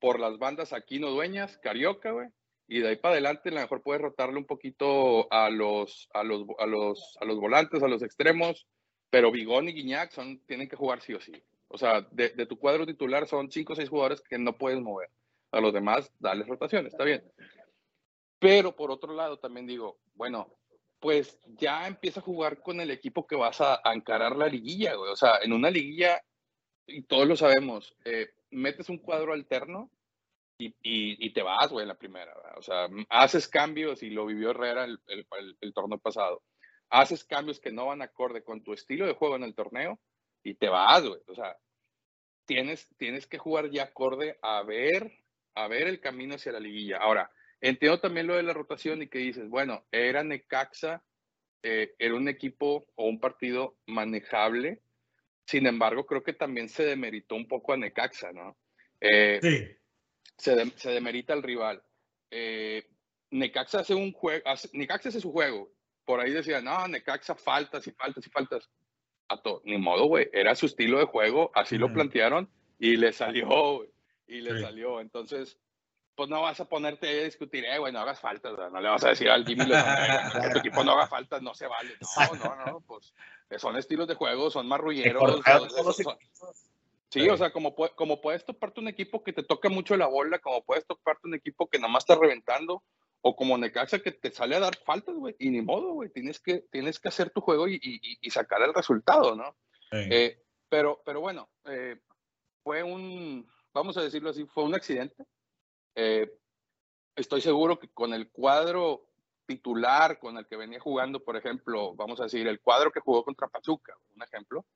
por las bandas Aquino Dueñas, Carioca, güey. Y de ahí para adelante, a lo mejor puedes rotarle un poquito a los, a los, a los, a los volantes, a los extremos, pero Bigón y Guiñac son, tienen que jugar sí o sí. O sea, de, de tu cuadro titular son cinco o seis jugadores que no puedes mover. A los demás, darles rotación, está bien. Pero por otro lado, también digo, bueno, pues ya empieza a jugar con el equipo que vas a, a encarar la liguilla, güey. O sea, en una liguilla, y todos lo sabemos, eh, metes un cuadro alterno y, y, y te vas, güey, en la primera. ¿verdad? O sea, haces cambios y lo vivió Herrera el, el, el, el torneo pasado. Haces cambios que no van acorde con tu estilo de juego en el torneo y te vas, güey. O sea, tienes, tienes que jugar ya acorde a ver, a ver el camino hacia la liguilla. Ahora, entiendo también lo de la rotación y que dices, bueno, era Necaxa, eh, era un equipo o un partido manejable. Sin embargo, creo que también se demeritó un poco a Necaxa, ¿no? Eh,
sí.
se, de- se demerita al rival. Eh, Necaxa hace un juego, Necaxa hace su juego. Por ahí decía, no, Necaxa faltas y faltas y faltas. A to- ni modo, güey. Era su estilo de juego, así lo plantearon y le salió, güey. Y le
Sí.
salió. Entonces, pues no vas a ponerte a discutir, eh, güey, no hagas faltas, ¿verdad? no le vas a decir al Jimmy Lozano, "Eh, <laughs> que tu equipo no haga faltas, no se vale. No, no, no, pues son estilos de juego, son marrulleros.
cortaron
son-. Sí,
Sí.
o sea, como, como puedes toparte un equipo que te toca mucho la bola, como puedes toparte un equipo que nada más está reventando, o como Necaxa que te sale a dar faltas, güey, y ni modo, güey, tienes que, tienes que hacer tu juego y, y- y sacar el resultado, ¿no?
sí.
Eh, pero, pero bueno, eh, fue un, vamos a decirlo así, fue un accidente. Eh, estoy seguro que con el cuadro titular con el que venía jugando, por ejemplo, vamos a decir, el cuadro que jugó contra Pachuca, un ejemplo,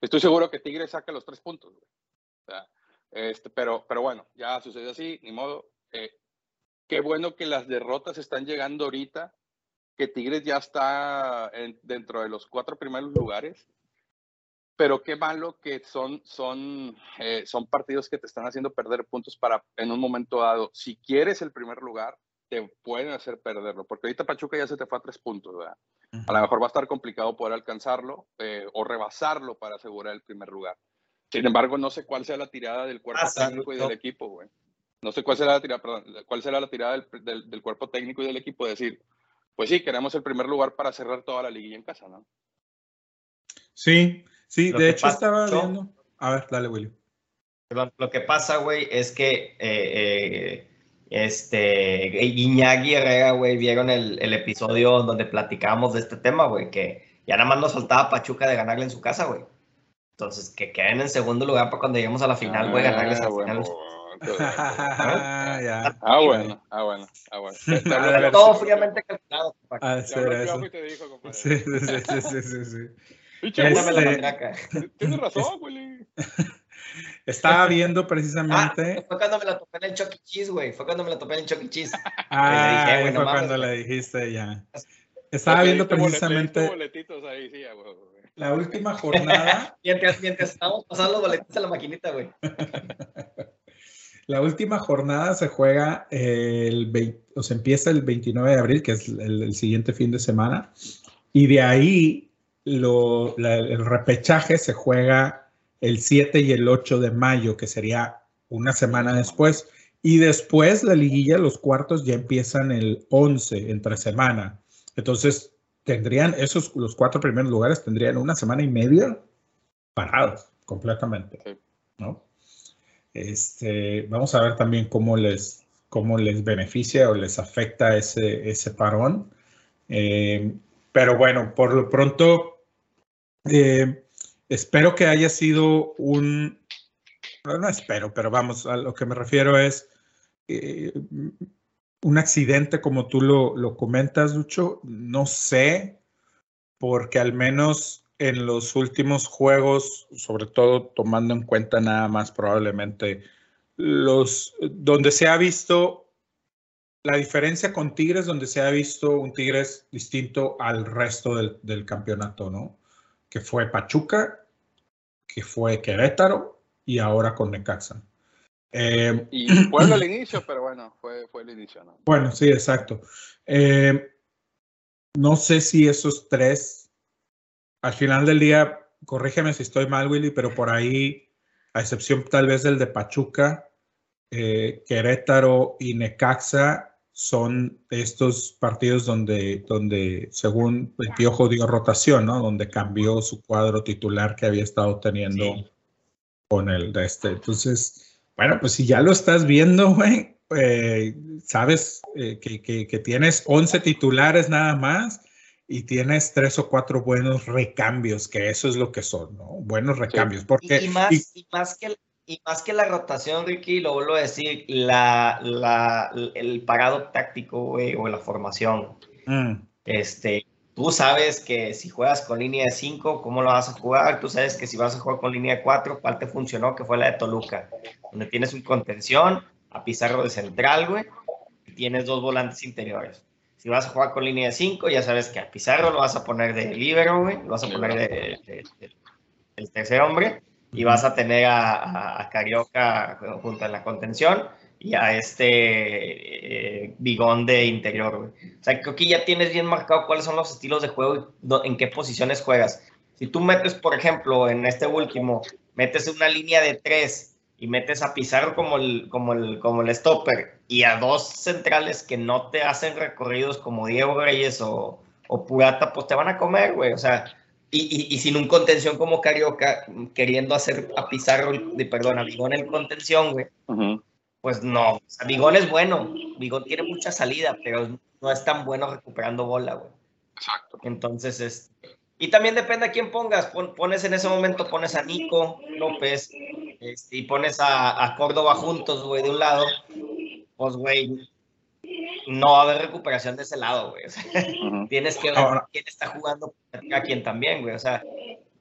estoy seguro que Tigre saca los tres puntos. O sea, este, pero, pero bueno, ya sucedió así, ni modo. Eh, qué bueno que las derrotas están llegando ahorita, que Tigres ya está en- dentro de los cuatro primeros lugares. Pero qué malo que son, son, eh, son partidos que te están haciendo perder puntos para en un momento dado. Si quieres el primer lugar, te pueden hacer perderlo, porque ahorita Pachuca ya se te fue a tres puntos, ¿verdad? A lo mejor va a estar complicado poder alcanzarlo eh, o rebasarlo para asegurar el primer lugar. Sin embargo, no sé cuál sea la tirada del cuerpo
Ah, sí,
técnico y
no.
del equipo, güey. No sé cuál será la tirada, perdón, cuál será la tirada del, del- del cuerpo técnico y del equipo de decir, pues sí, queremos el primer lugar para cerrar toda la liguilla en casa, ¿no?
Sí, sí,
Lo
de hecho
pasa-
estaba viendo. A ver, dale, Willy.
Perdón, lo que pasa, güey, es que eh, eh, este Guiñac y Herrera, güey, vieron el, el episodio donde platicábamos de este tema, güey, que ya nada más nos faltaba Pachuca de ganarle en su casa, güey. Entonces, que queden en segundo lugar para cuando lleguemos a la final, güey, ganarles a
Ah,
la
bueno,
final.
Ah, <laughs> ya.
Ah, bueno, ah, bueno, ah, bueno. <laughs> Claro,
Todo
te-
fríamente calculado. compadre.
Ah, eso.
te dijo,
sí, sí, sí, sí, sí.
Pinche
Este-
la. <laughs>
Tienes razón, Willy. <laughs>
Estaba viendo
Ah,
precisamente.
fue cuando me la topé en el Chucky Cheese, güey. Fue cuando me la topé en el Chucky Cheese.
Ah,
dije,
ahí
güey, no
fue
mames,
cuando
güey.
le dijiste ya. Estaba viendo precisamente
boletitos ahí, sí, güey.
la última jornada. <laughs>
Mientras, mientras estábamos pasando los boletos a la maquinita, güey.
La última jornada se juega el 20, o se empieza el 29 de abril, que es el, el siguiente fin de semana, y de ahí lo- la- el repechaje se juega el 7 y el 8 de mayo, que sería una semana después, y después la liguilla, los cuartos ya empiezan el 11, entre semana. Entonces, tendrían esos, los cuatro primeros lugares tendrían una semana y media parados completamente,
Sí.
¿no? Este, vamos a ver también cómo les, cómo les beneficia o les afecta ese, ese parón. Eh, pero bueno, por lo pronto, eh, espero que haya sido un, no, espero, pero vamos, a lo que me refiero es eh, un accidente como tú lo, lo comentas, Lucho. No sé, porque al menos en los últimos juegos, sobre todo tomando en cuenta nada más probablemente los donde se ha visto la diferencia con Tigres, donde se ha visto un Tigres distinto al resto del campeonato, ¿no? Que fue Pachuca, que fue Querétaro y ahora con Necaxa. Eh,
Y Puebla al <clears throat> inicio, pero bueno, fue, fue el inicio, ¿no?
bueno, sí, exacto. Eh, no sé si esos tres, al final del día, corrígeme si estoy mal, Willy, pero por ahí, a excepción tal vez del de Pachuca, eh, Querétaro y Necaxa son estos partidos donde, donde, según el Piojo dio rotación, ¿no? Donde cambió su cuadro titular que había estado teniendo
Sí.
con el de este. Entonces, bueno, pues si ya lo estás viendo, güey, eh, sabes eh, que, que- que tienes 11 titulares nada más y tienes tres o cuatro buenos recambios, que eso es lo que son, ¿no? Buenos recambios.
Y,
Porque,
y más,
y-
y más que, y más que la rotación, Ricky, lo vuelvo a decir, la, la, el parado táctico, güey, o la formación.
mm,
Este, tú sabes que si juegas con línea de 5, ¿cómo lo vas a jugar? Tú sabes que si vas a jugar con línea de 4, ¿cuál te funcionó? Que fue la de Toluca, donde tienes un contención, a Pizarro de central, güey, y tienes dos volantes interiores. Si vas a jugar con línea de 5, ya sabes que a Pizarro lo vas a poner de líbero, güey, lo vas a poner de, de- de- el tercer hombre, y vas a tener a, a- Carioca junto a la contención y a este eh, Bigón de interior. O sea, creo que ya tienes bien marcado cuáles son los estilos de juego y en qué posiciones juegas. Si tú metes, por ejemplo, en este último, metes una línea de tres y metes a Pizarro como el, como el, como el stopper y a dos centrales que no te hacen recorridos como Diego Reyes o, o Purata, pues te van a comer, güey. O sea, y, y- y sin un contención como Carioca, queriendo hacer a Pizarro, de, perdón, a Bigón el contención, güey pues no. O sea, Bigón es bueno. Bigón tiene mucha salida, pero no es tan bueno recuperando bola, güey.
Exacto.
Entonces, es... y también depende a quién pongas. Pon- pones en ese momento, pones a Nico López este, y pones a, a Córdoba juntos, güey, de un lado. Pues, güey, no va a haber recuperación de ese lado, güey. O sea,
Ujú.
tienes que ver
Ahora-
quién está jugando a quién también, güey. O sea,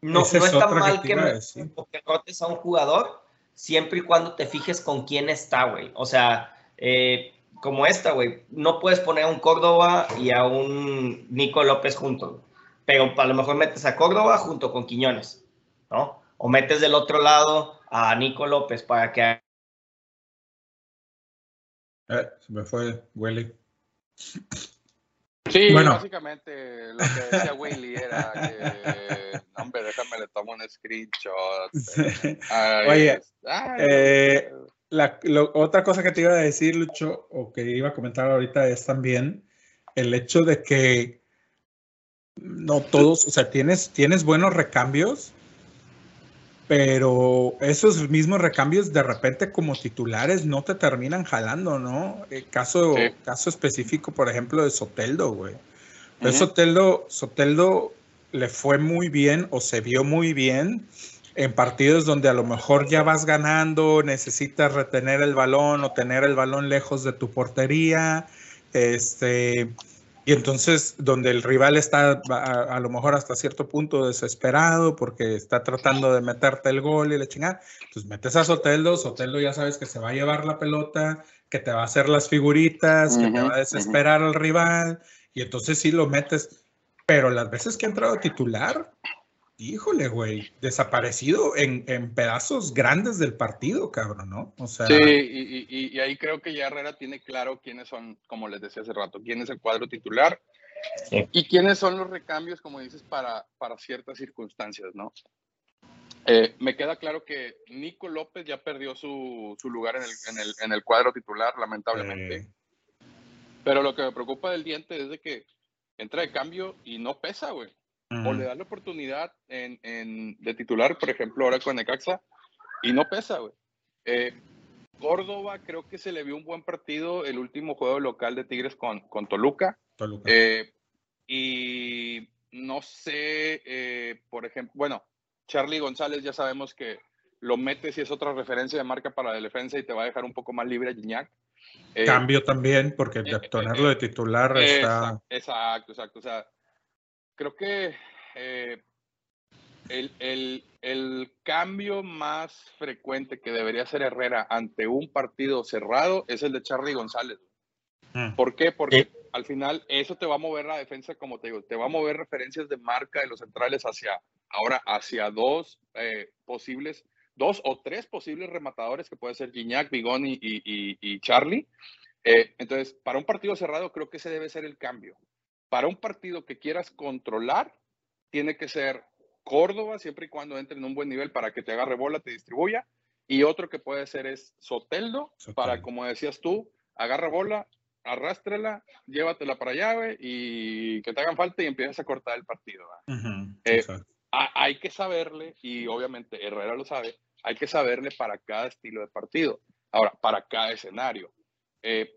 no, no
es
está mal que, que rotes a un jugador siempre y cuando te fijes con quién está, güey. O sea, eh, como esta, güey, no puedes poner a un Córdoba y a un Nico López juntos, pero a lo mejor metes a Córdoba junto con Quiñones, ¿no? O metes del otro lado a Nico López para que
eh, se me fue, Willy.
Sí,
Bueno.
básicamente lo que decía Willy era que, hombre, déjame le tomo un screenshot. <laughs> Ay,
Oye,
ay,
eh, La, lo- otra cosa que te iba a decir, Lucho, o que iba a comentar ahorita es también el hecho de que no todos, o sea, tienes, tienes buenos recambios, pero esos mismos recambios de repente como titulares no te terminan jalando, ¿no? El caso,
Sí.
caso específico, por ejemplo, de Soteldo, güey.
Ujú.
Soteldo, Soteldo le fue muy bien o se vio muy bien en partidos donde a lo mejor ya vas ganando, necesitas retener el balón o tener el balón lejos de tu portería, este, y entonces donde el rival está a, a lo mejor hasta cierto punto desesperado porque está tratando de meterte el gol y la chingada, pues metes a Soteldo, Soteldo ya sabes que se va a llevar la pelota, que te va a hacer las figuritas, que te va a desesperar al rival, y entonces sí lo metes, pero las veces que ha entrado titular, híjole, güey, desaparecido en, en pedazos grandes del partido, cabrón, ¿no? O sea,
Sí, y, y- y ahí creo que ya Herrera tiene claro quiénes son, como les decía hace rato, quién es el cuadro titular
Sí.
y quiénes son los recambios, como dices, para, para ciertas circunstancias, ¿no? Eh, me queda claro que Nico López ya perdió su, su lugar en el, en, el, en el cuadro titular, lamentablemente.
eh,
Pero lo que me preocupa del diente es de que entra de cambio y no pesa, güey. O le das la oportunidad en, en- de titular, por ejemplo, ahora con Necaxa, y no pesa, güey. Eh, Córdoba creo que se le vio un buen partido el último juego local de Tigres con, con Toluca.
Toluca.
Eh, y no sé, eh, por ejemplo, bueno, Charlie González ya sabemos que lo metes y es otra referencia de marca para la defensa y te va a dejar un poco más libre a Gignac. Eh,
Cambio también, porque de
eh,
tenerlo de titular está...
Exacto, exacto. O sea, creo que eh, el, el- el cambio más frecuente que debería hacer Herrera ante un partido cerrado es el de Charlie González.
Mm.
¿Por qué? Porque
Sí.
al final eso te va a mover la defensa, como te digo, te va a mover referencias de marca de los centrales hacia, ahora hacia dos eh, posibles, dos o tres posibles rematadores que puede ser Gignac, y- y- y Charlie. Eh, entonces, para un partido cerrado creo que ese debe ser el cambio. Para un partido que quieras controlar, tiene que ser Córdoba, siempre y cuando entre en un buen nivel para que te agarre bola, te distribuya. Y otro que puede ser es Soteldo,
Soteldo.
para, como decías tú, agarra bola, arrástrala, llévatela para güey, y que te hagan falta y empiezas a cortar el partido. ¿va?
Ujú,
Eh, hay que saberle, y obviamente Herrera lo sabe, hay que saberle para cada estilo de partido. Ahora, para cada escenario. Eh,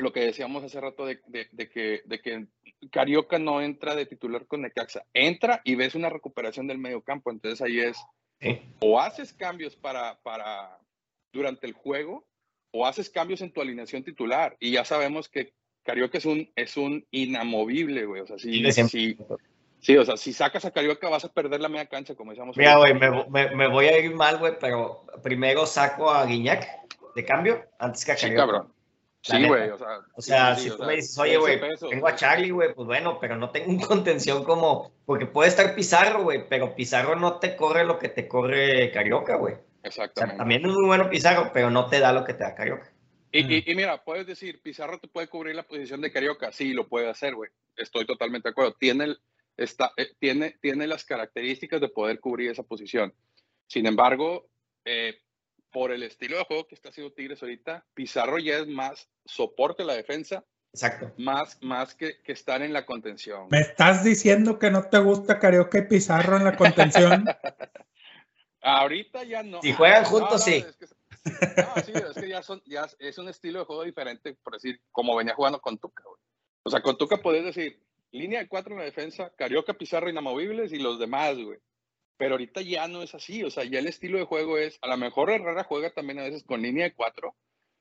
lo que decíamos hace rato de, de- de que, de que Carioca no entra de titular con Necaxa, entra y ves una recuperación del medio campo, entonces ahí es,
Sí.
o haces cambios para, para durante el juego, o haces cambios en tu alineación titular, y ya sabemos que Carioca es un, es un inamovible, güey, o sea,
Sí,
si, si- sí, o sea, si sacas a Carioca vas a perder la media cancha, como decíamos.
Mira, güey, me, vo- me- me voy a ir mal, güey, pero primero saco a Guiñac de cambio antes que a
Sí,
Carioca.
cabrón. Sí, güey, o sea.
O sea,
sí, sí,
si tú me dices, oye, güey, tengo a. Charlie, güey, pues bueno, pero no tengo un <laughs> contención como, porque puede estar Pizarro, güey, pero Pizarro no te corre lo que te corre Carioca, güey. O sea,
Exactamente.
también es muy bueno Pizarro, pero no te da lo que te da Carioca.
Y,
Mm.
y- y mira, puedes decir, Pizarro te puede cubrir la posición de Carioca. Sí, lo puede hacer, güey. Estoy totalmente de acuerdo. Tiene, el- está, eh, tiene, tiene las características de poder cubrir esa posición. Sin embargo, eh, por el estilo de juego que está haciendo Tigres ahorita, Pizarro ya es más soporte a la defensa,
Exacto.
más, más que, que estar en la contención.
¿Me estás diciendo que no te gusta Carioca y Pizarro en la contención? <laughs>
Ahorita ya no.
Si juegan
No,
juntos,
no,
sí.
Es que, no, sí, es que ya, son, ya es un estilo de juego diferente, por decir, como venía jugando con Tuca. güey. O sea, con Tuca podés decir, línea de cuatro en la defensa, Carioca, Pizarro, inamovibles y los demás, güey. Pero ahorita ya no es así, o sea, ya el estilo de juego es, a lo mejor Herrera juega también a veces con línea de cuatro,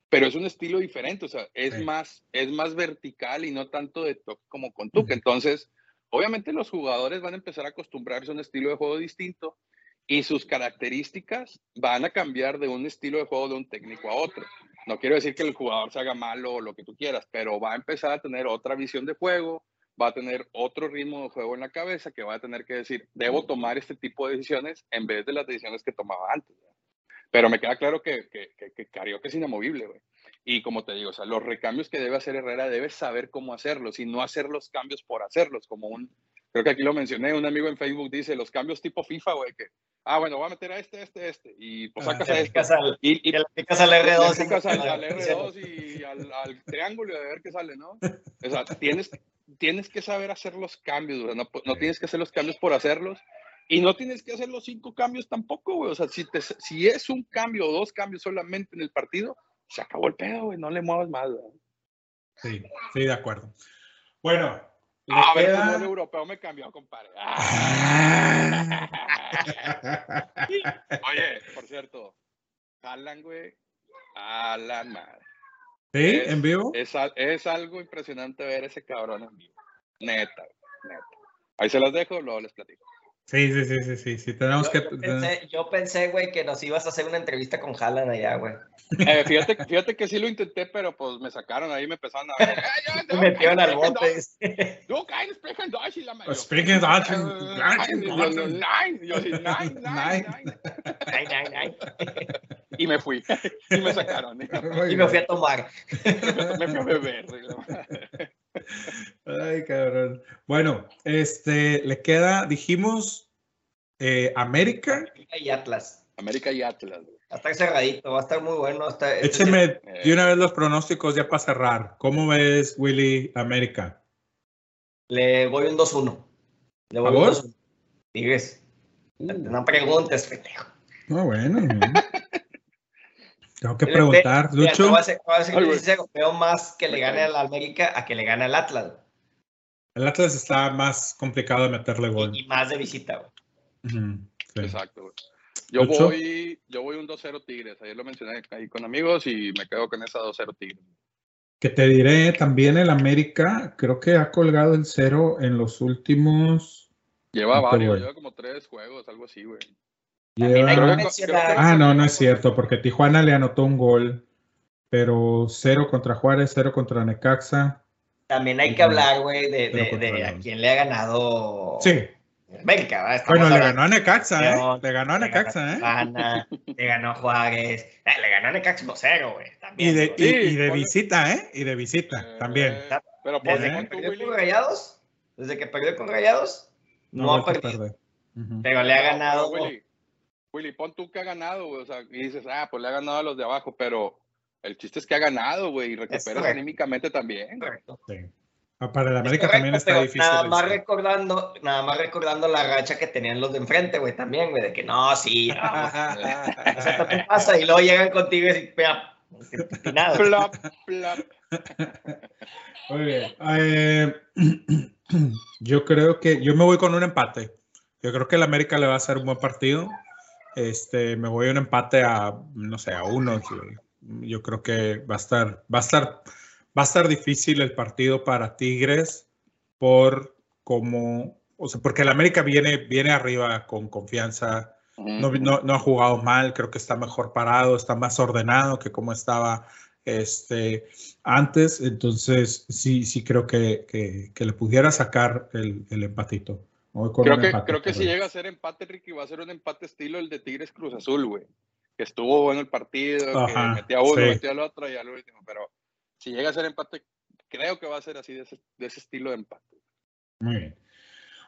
pero es un estilo diferente, o sea, es,
Sí.
más, es más vertical y no tanto de toque como con Tuca. Entonces, obviamente los jugadores van a empezar a acostumbrarse a un estilo de juego distinto y sus características van a cambiar de un estilo de juego de un técnico a otro. No quiero decir que el jugador se haga malo o lo que tú quieras, pero va a empezar a tener otra visión de juego, va a tener otro ritmo de juego en la cabeza que va a tener que decir, debo tomar este tipo de decisiones en vez de las decisiones que tomaba antes. ¿verdad? Pero me queda claro que, que, que, que Carioca es inamovible, güey. Y como te digo, o sea, los recambios que debe hacer Herrera, debe saber cómo hacerlos y no hacer los cambios por hacerlos, como un, creo que aquí lo mencioné, un amigo en Facebook dice, los cambios tipo FIFA, güey, que, ah, bueno, voy a meter a este, este, este, y pues
Ah,
sacas a este.
al,
Y, y
te le picas al R2.
le picas al,
y-
al R2 y al, al triángulo y a ver qué sale, ¿no? O sea, tienes, tienes que saber hacer los cambios, güey, no, no tienes que hacer los cambios por hacerlos. Y no tienes que hacer los cinco cambios tampoco, güey. O sea, si, te, si es un cambio o dos cambios solamente en el partido, se acabó el pedo, güey. No le muevas más, güey.
Sí, sí, de acuerdo. Bueno,
A ver,
queda-
el europeo me cambió, compadre. Ah. <laughs> Oye, por cierto, Alan, güey. Alan, madre.
¿Sí?
Es-
¿En vivo?
Es, es algo impresionante ver ese cabrón en vivo. Neta, neta. Ahí se los dejo, luego les platico.
Sí, sí, sí, sí, sí, sí, tenemos
Yo,
que...
yo pensé, yo pensé, güey, que nos ibas a hacer una entrevista con Haaland allá, güey.
Eh, fíjate, fíjate que sí lo intenté, pero pues me sacaron ahí, me empezaron a ver. "Eh, <laughs> yo,
Me metieron al bote.
Du, kein sprechen Deutsch, y la madre.
Sprechen Deutsch,
"Eh,
Deutsch,
nein". Nein, nein, nein,
Nein.
nein. Y me fui, y me sacaron. y
Y me fui a tomar. <laughs>
me fui a beber. <laughs>
Ay, cabrón. Bueno, este, le queda, dijimos, eh, América.
Y Atlas.
América y Atlas. güey.
Va a estar cerradito, va a estar muy bueno. Está, este
Écheme
Eh.
de una vez los pronósticos ya para cerrar. ¿Cómo ves, Willy, América?
Le voy un 2-1. Le voy
¿Favor?
un 2-1. Digues. No preguntes, pendejo.
No, bueno. Tengo que preguntar,
Mira, te
Lucho.
voy a ser, te voy a Veo más que le gane al América a que le gane al Atlas.
El Atlas está más complicado de meterle gol.
Y, y más de visita, güey.
Sí.
Exacto, güey. Yo
Lucho.
voy, yo voy un 2-0 Tigres. Ayer lo mencioné ahí con amigos y me quedo con esa 2-0 Tigres.
Que te diré, también el América, creo que ha colgado el cero en los últimos.
Lleva varios, lleva como tres juegos, algo así, güey.
También hay
lleva-
que
que-
mencionar-
Ah, no, no es cierto, porque Tijuana le anotó un gol, pero cero contra Juárez, cero contra Necaxa.
También hay que hablar, güey, de, de, a quién le ha ganado
Sí,
América.
bueno, le
hablando-
ganó a Necaxa, ¿eh?
León,
Le ganó a
le
Necaxa, ¿eh?
Le ganó a Juárez. Eh, le ganó a Necaxa 1-0, güey.
Y de,
güey.
y,
Sí,
y de visita, ¿eh? Y de visita,
Eh,
también.
Pero por
Desde
¿eh?
que perdió con Rayados, desde que perdió con Rayados, no,
ha
perdido. Pero le ha ganado.
Willy, Willy, pon tú que ha ganado, güey. O sea, y dices, ah, pues le ha ganado a los de abajo, pero el chiste es que ha ganado, güey, y recuperas anímicamente también.
Correcto.
Sí. Ah, Para el
Es
América
correcto,
también está difícil.
Nada más recordando, nada más recordando la racha que tenían los de enfrente, güey, también, güey, de que no, sí, <laughs> no, o sea, ¿qué pasa? Y luego llegan contigo y dicen, "Pea, y nada.
Plop, plop.
Muy bien. Eh, <clears throat> yo creo que yo me voy con un empate. Yo creo que el América le va a hacer un buen partido. Este, me voy a un empate a, no sé, a uno. Yo creo que va a estar, va a estar, va a estar difícil el partido para Tigres por como, o sea, porque el América viene, viene arriba con confianza. No, no, no ha jugado mal, creo que está mejor parado, está más ordenado que como estaba este, antes. Entonces, sí, sí creo que, que, que le pudiera sacar el, el empatito.
Creo que,
empate,
creo que si llega a ser empate, Ricky, va a ser un empate estilo el de Tigres Cruz Azul, güey. Que estuvo bueno el partido,
Ajá,
que metía uno,
sí.
metía al otro y al último. Pero si llega a ser empate, creo que va a ser así, de ese, de ese estilo de empate.
Muy bien.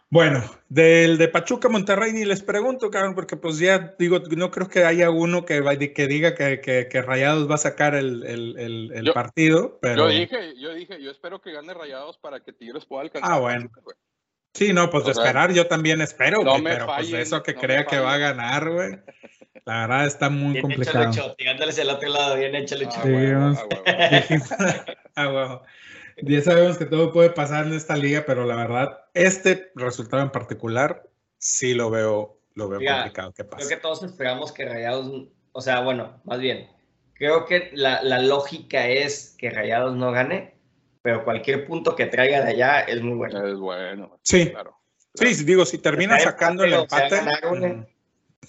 Bueno, del de Pachuca Monterrey ni les pregunto, cabrón, porque pues ya digo, no creo que haya uno que, que diga que, que, que Rayados va a sacar el, el, el, el
Yo-
partido, pero
Yo dije, yo dije, yo espero que gane Rayados para que Tigres pueda alcanzar.
Ah, bueno.
Pachuca.
Sí, no, pues de
sea,
esperar yo también espero,
no
güey,
me
pero pues
fallen,
eso que
no
crea que va a ganar, güey, la verdad está muy
Bien hecho,
complicado.
Lucho, tirándoles el otro lado, bien hecho, Lucho.
Ah,
Sí, vamos.
ah, huevo. <laughs>
Ah. Ya sabemos que todo puede pasar en esta liga, pero la verdad, este resultado en particular sí lo veo, lo veo
Mira,
complicado que
Creo
pase.
que todos esperamos que Rayados, o sea, bueno, más bien, creo que la, la lógica es que Rayados no gane, pero cualquier punto que traiga de allá es muy bueno.
Es bueno.
Sí.
Claro.
Sí, digo, si termina sacando el
empate o sea
mm,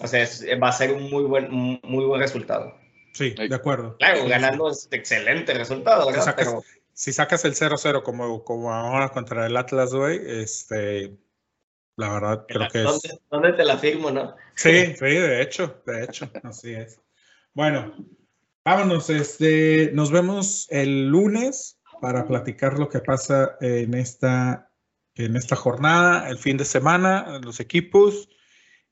O sea, es- va a ser un muy buen, muy buen resultado.
Sí, de acuerdo.
Claro, ganando es excelente resultado, ¿verdad?
sacas-
Pero
Si sacas el 0-0 como, como ahora contra el Atlas, güey, este, la verdad creo que es...
¿dónde, dónde te la firmo, no?
Sí, sí, de hecho, de hecho, así es. Bueno, Vámonos, este, nos vemos el lunes para platicar lo que pasa en esta, en esta jornada, el fin de semana, los equipos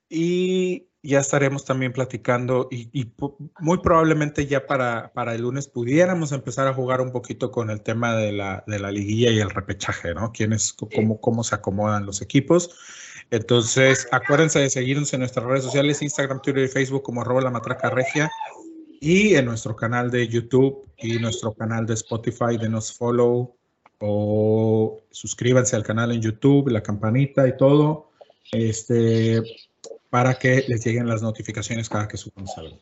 y ya estaremos también platicando y, y muy probablemente ya para, para, el lunes pudiéramos empezar a jugar un poquito con el tema de la, de la liguilla y el repechaje, ¿no? ¿Quiénes, cómo, cómo se acomodan los equipos. Entonces, acuérdense de seguirnos en nuestras redes sociales, Instagram, Twitter y Facebook como arroba la matraca regia y en nuestro canal de YouTube y nuestro canal de Spotify, denos follow o suscríbanse al canal en YouTube, la campanita y todo. Este, para que les lleguen las notificaciones cada que subamos algo.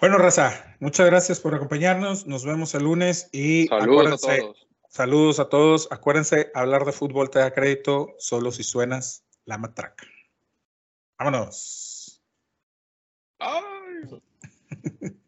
Bueno, Raza, muchas gracias por acompañarnos. Nos vemos el lunes y
saludos a todos.
Saludos a todos. Acuérdense, hablar de fútbol te da crédito solo si suenas la matraca. Vámonos.
Ay. <laughs>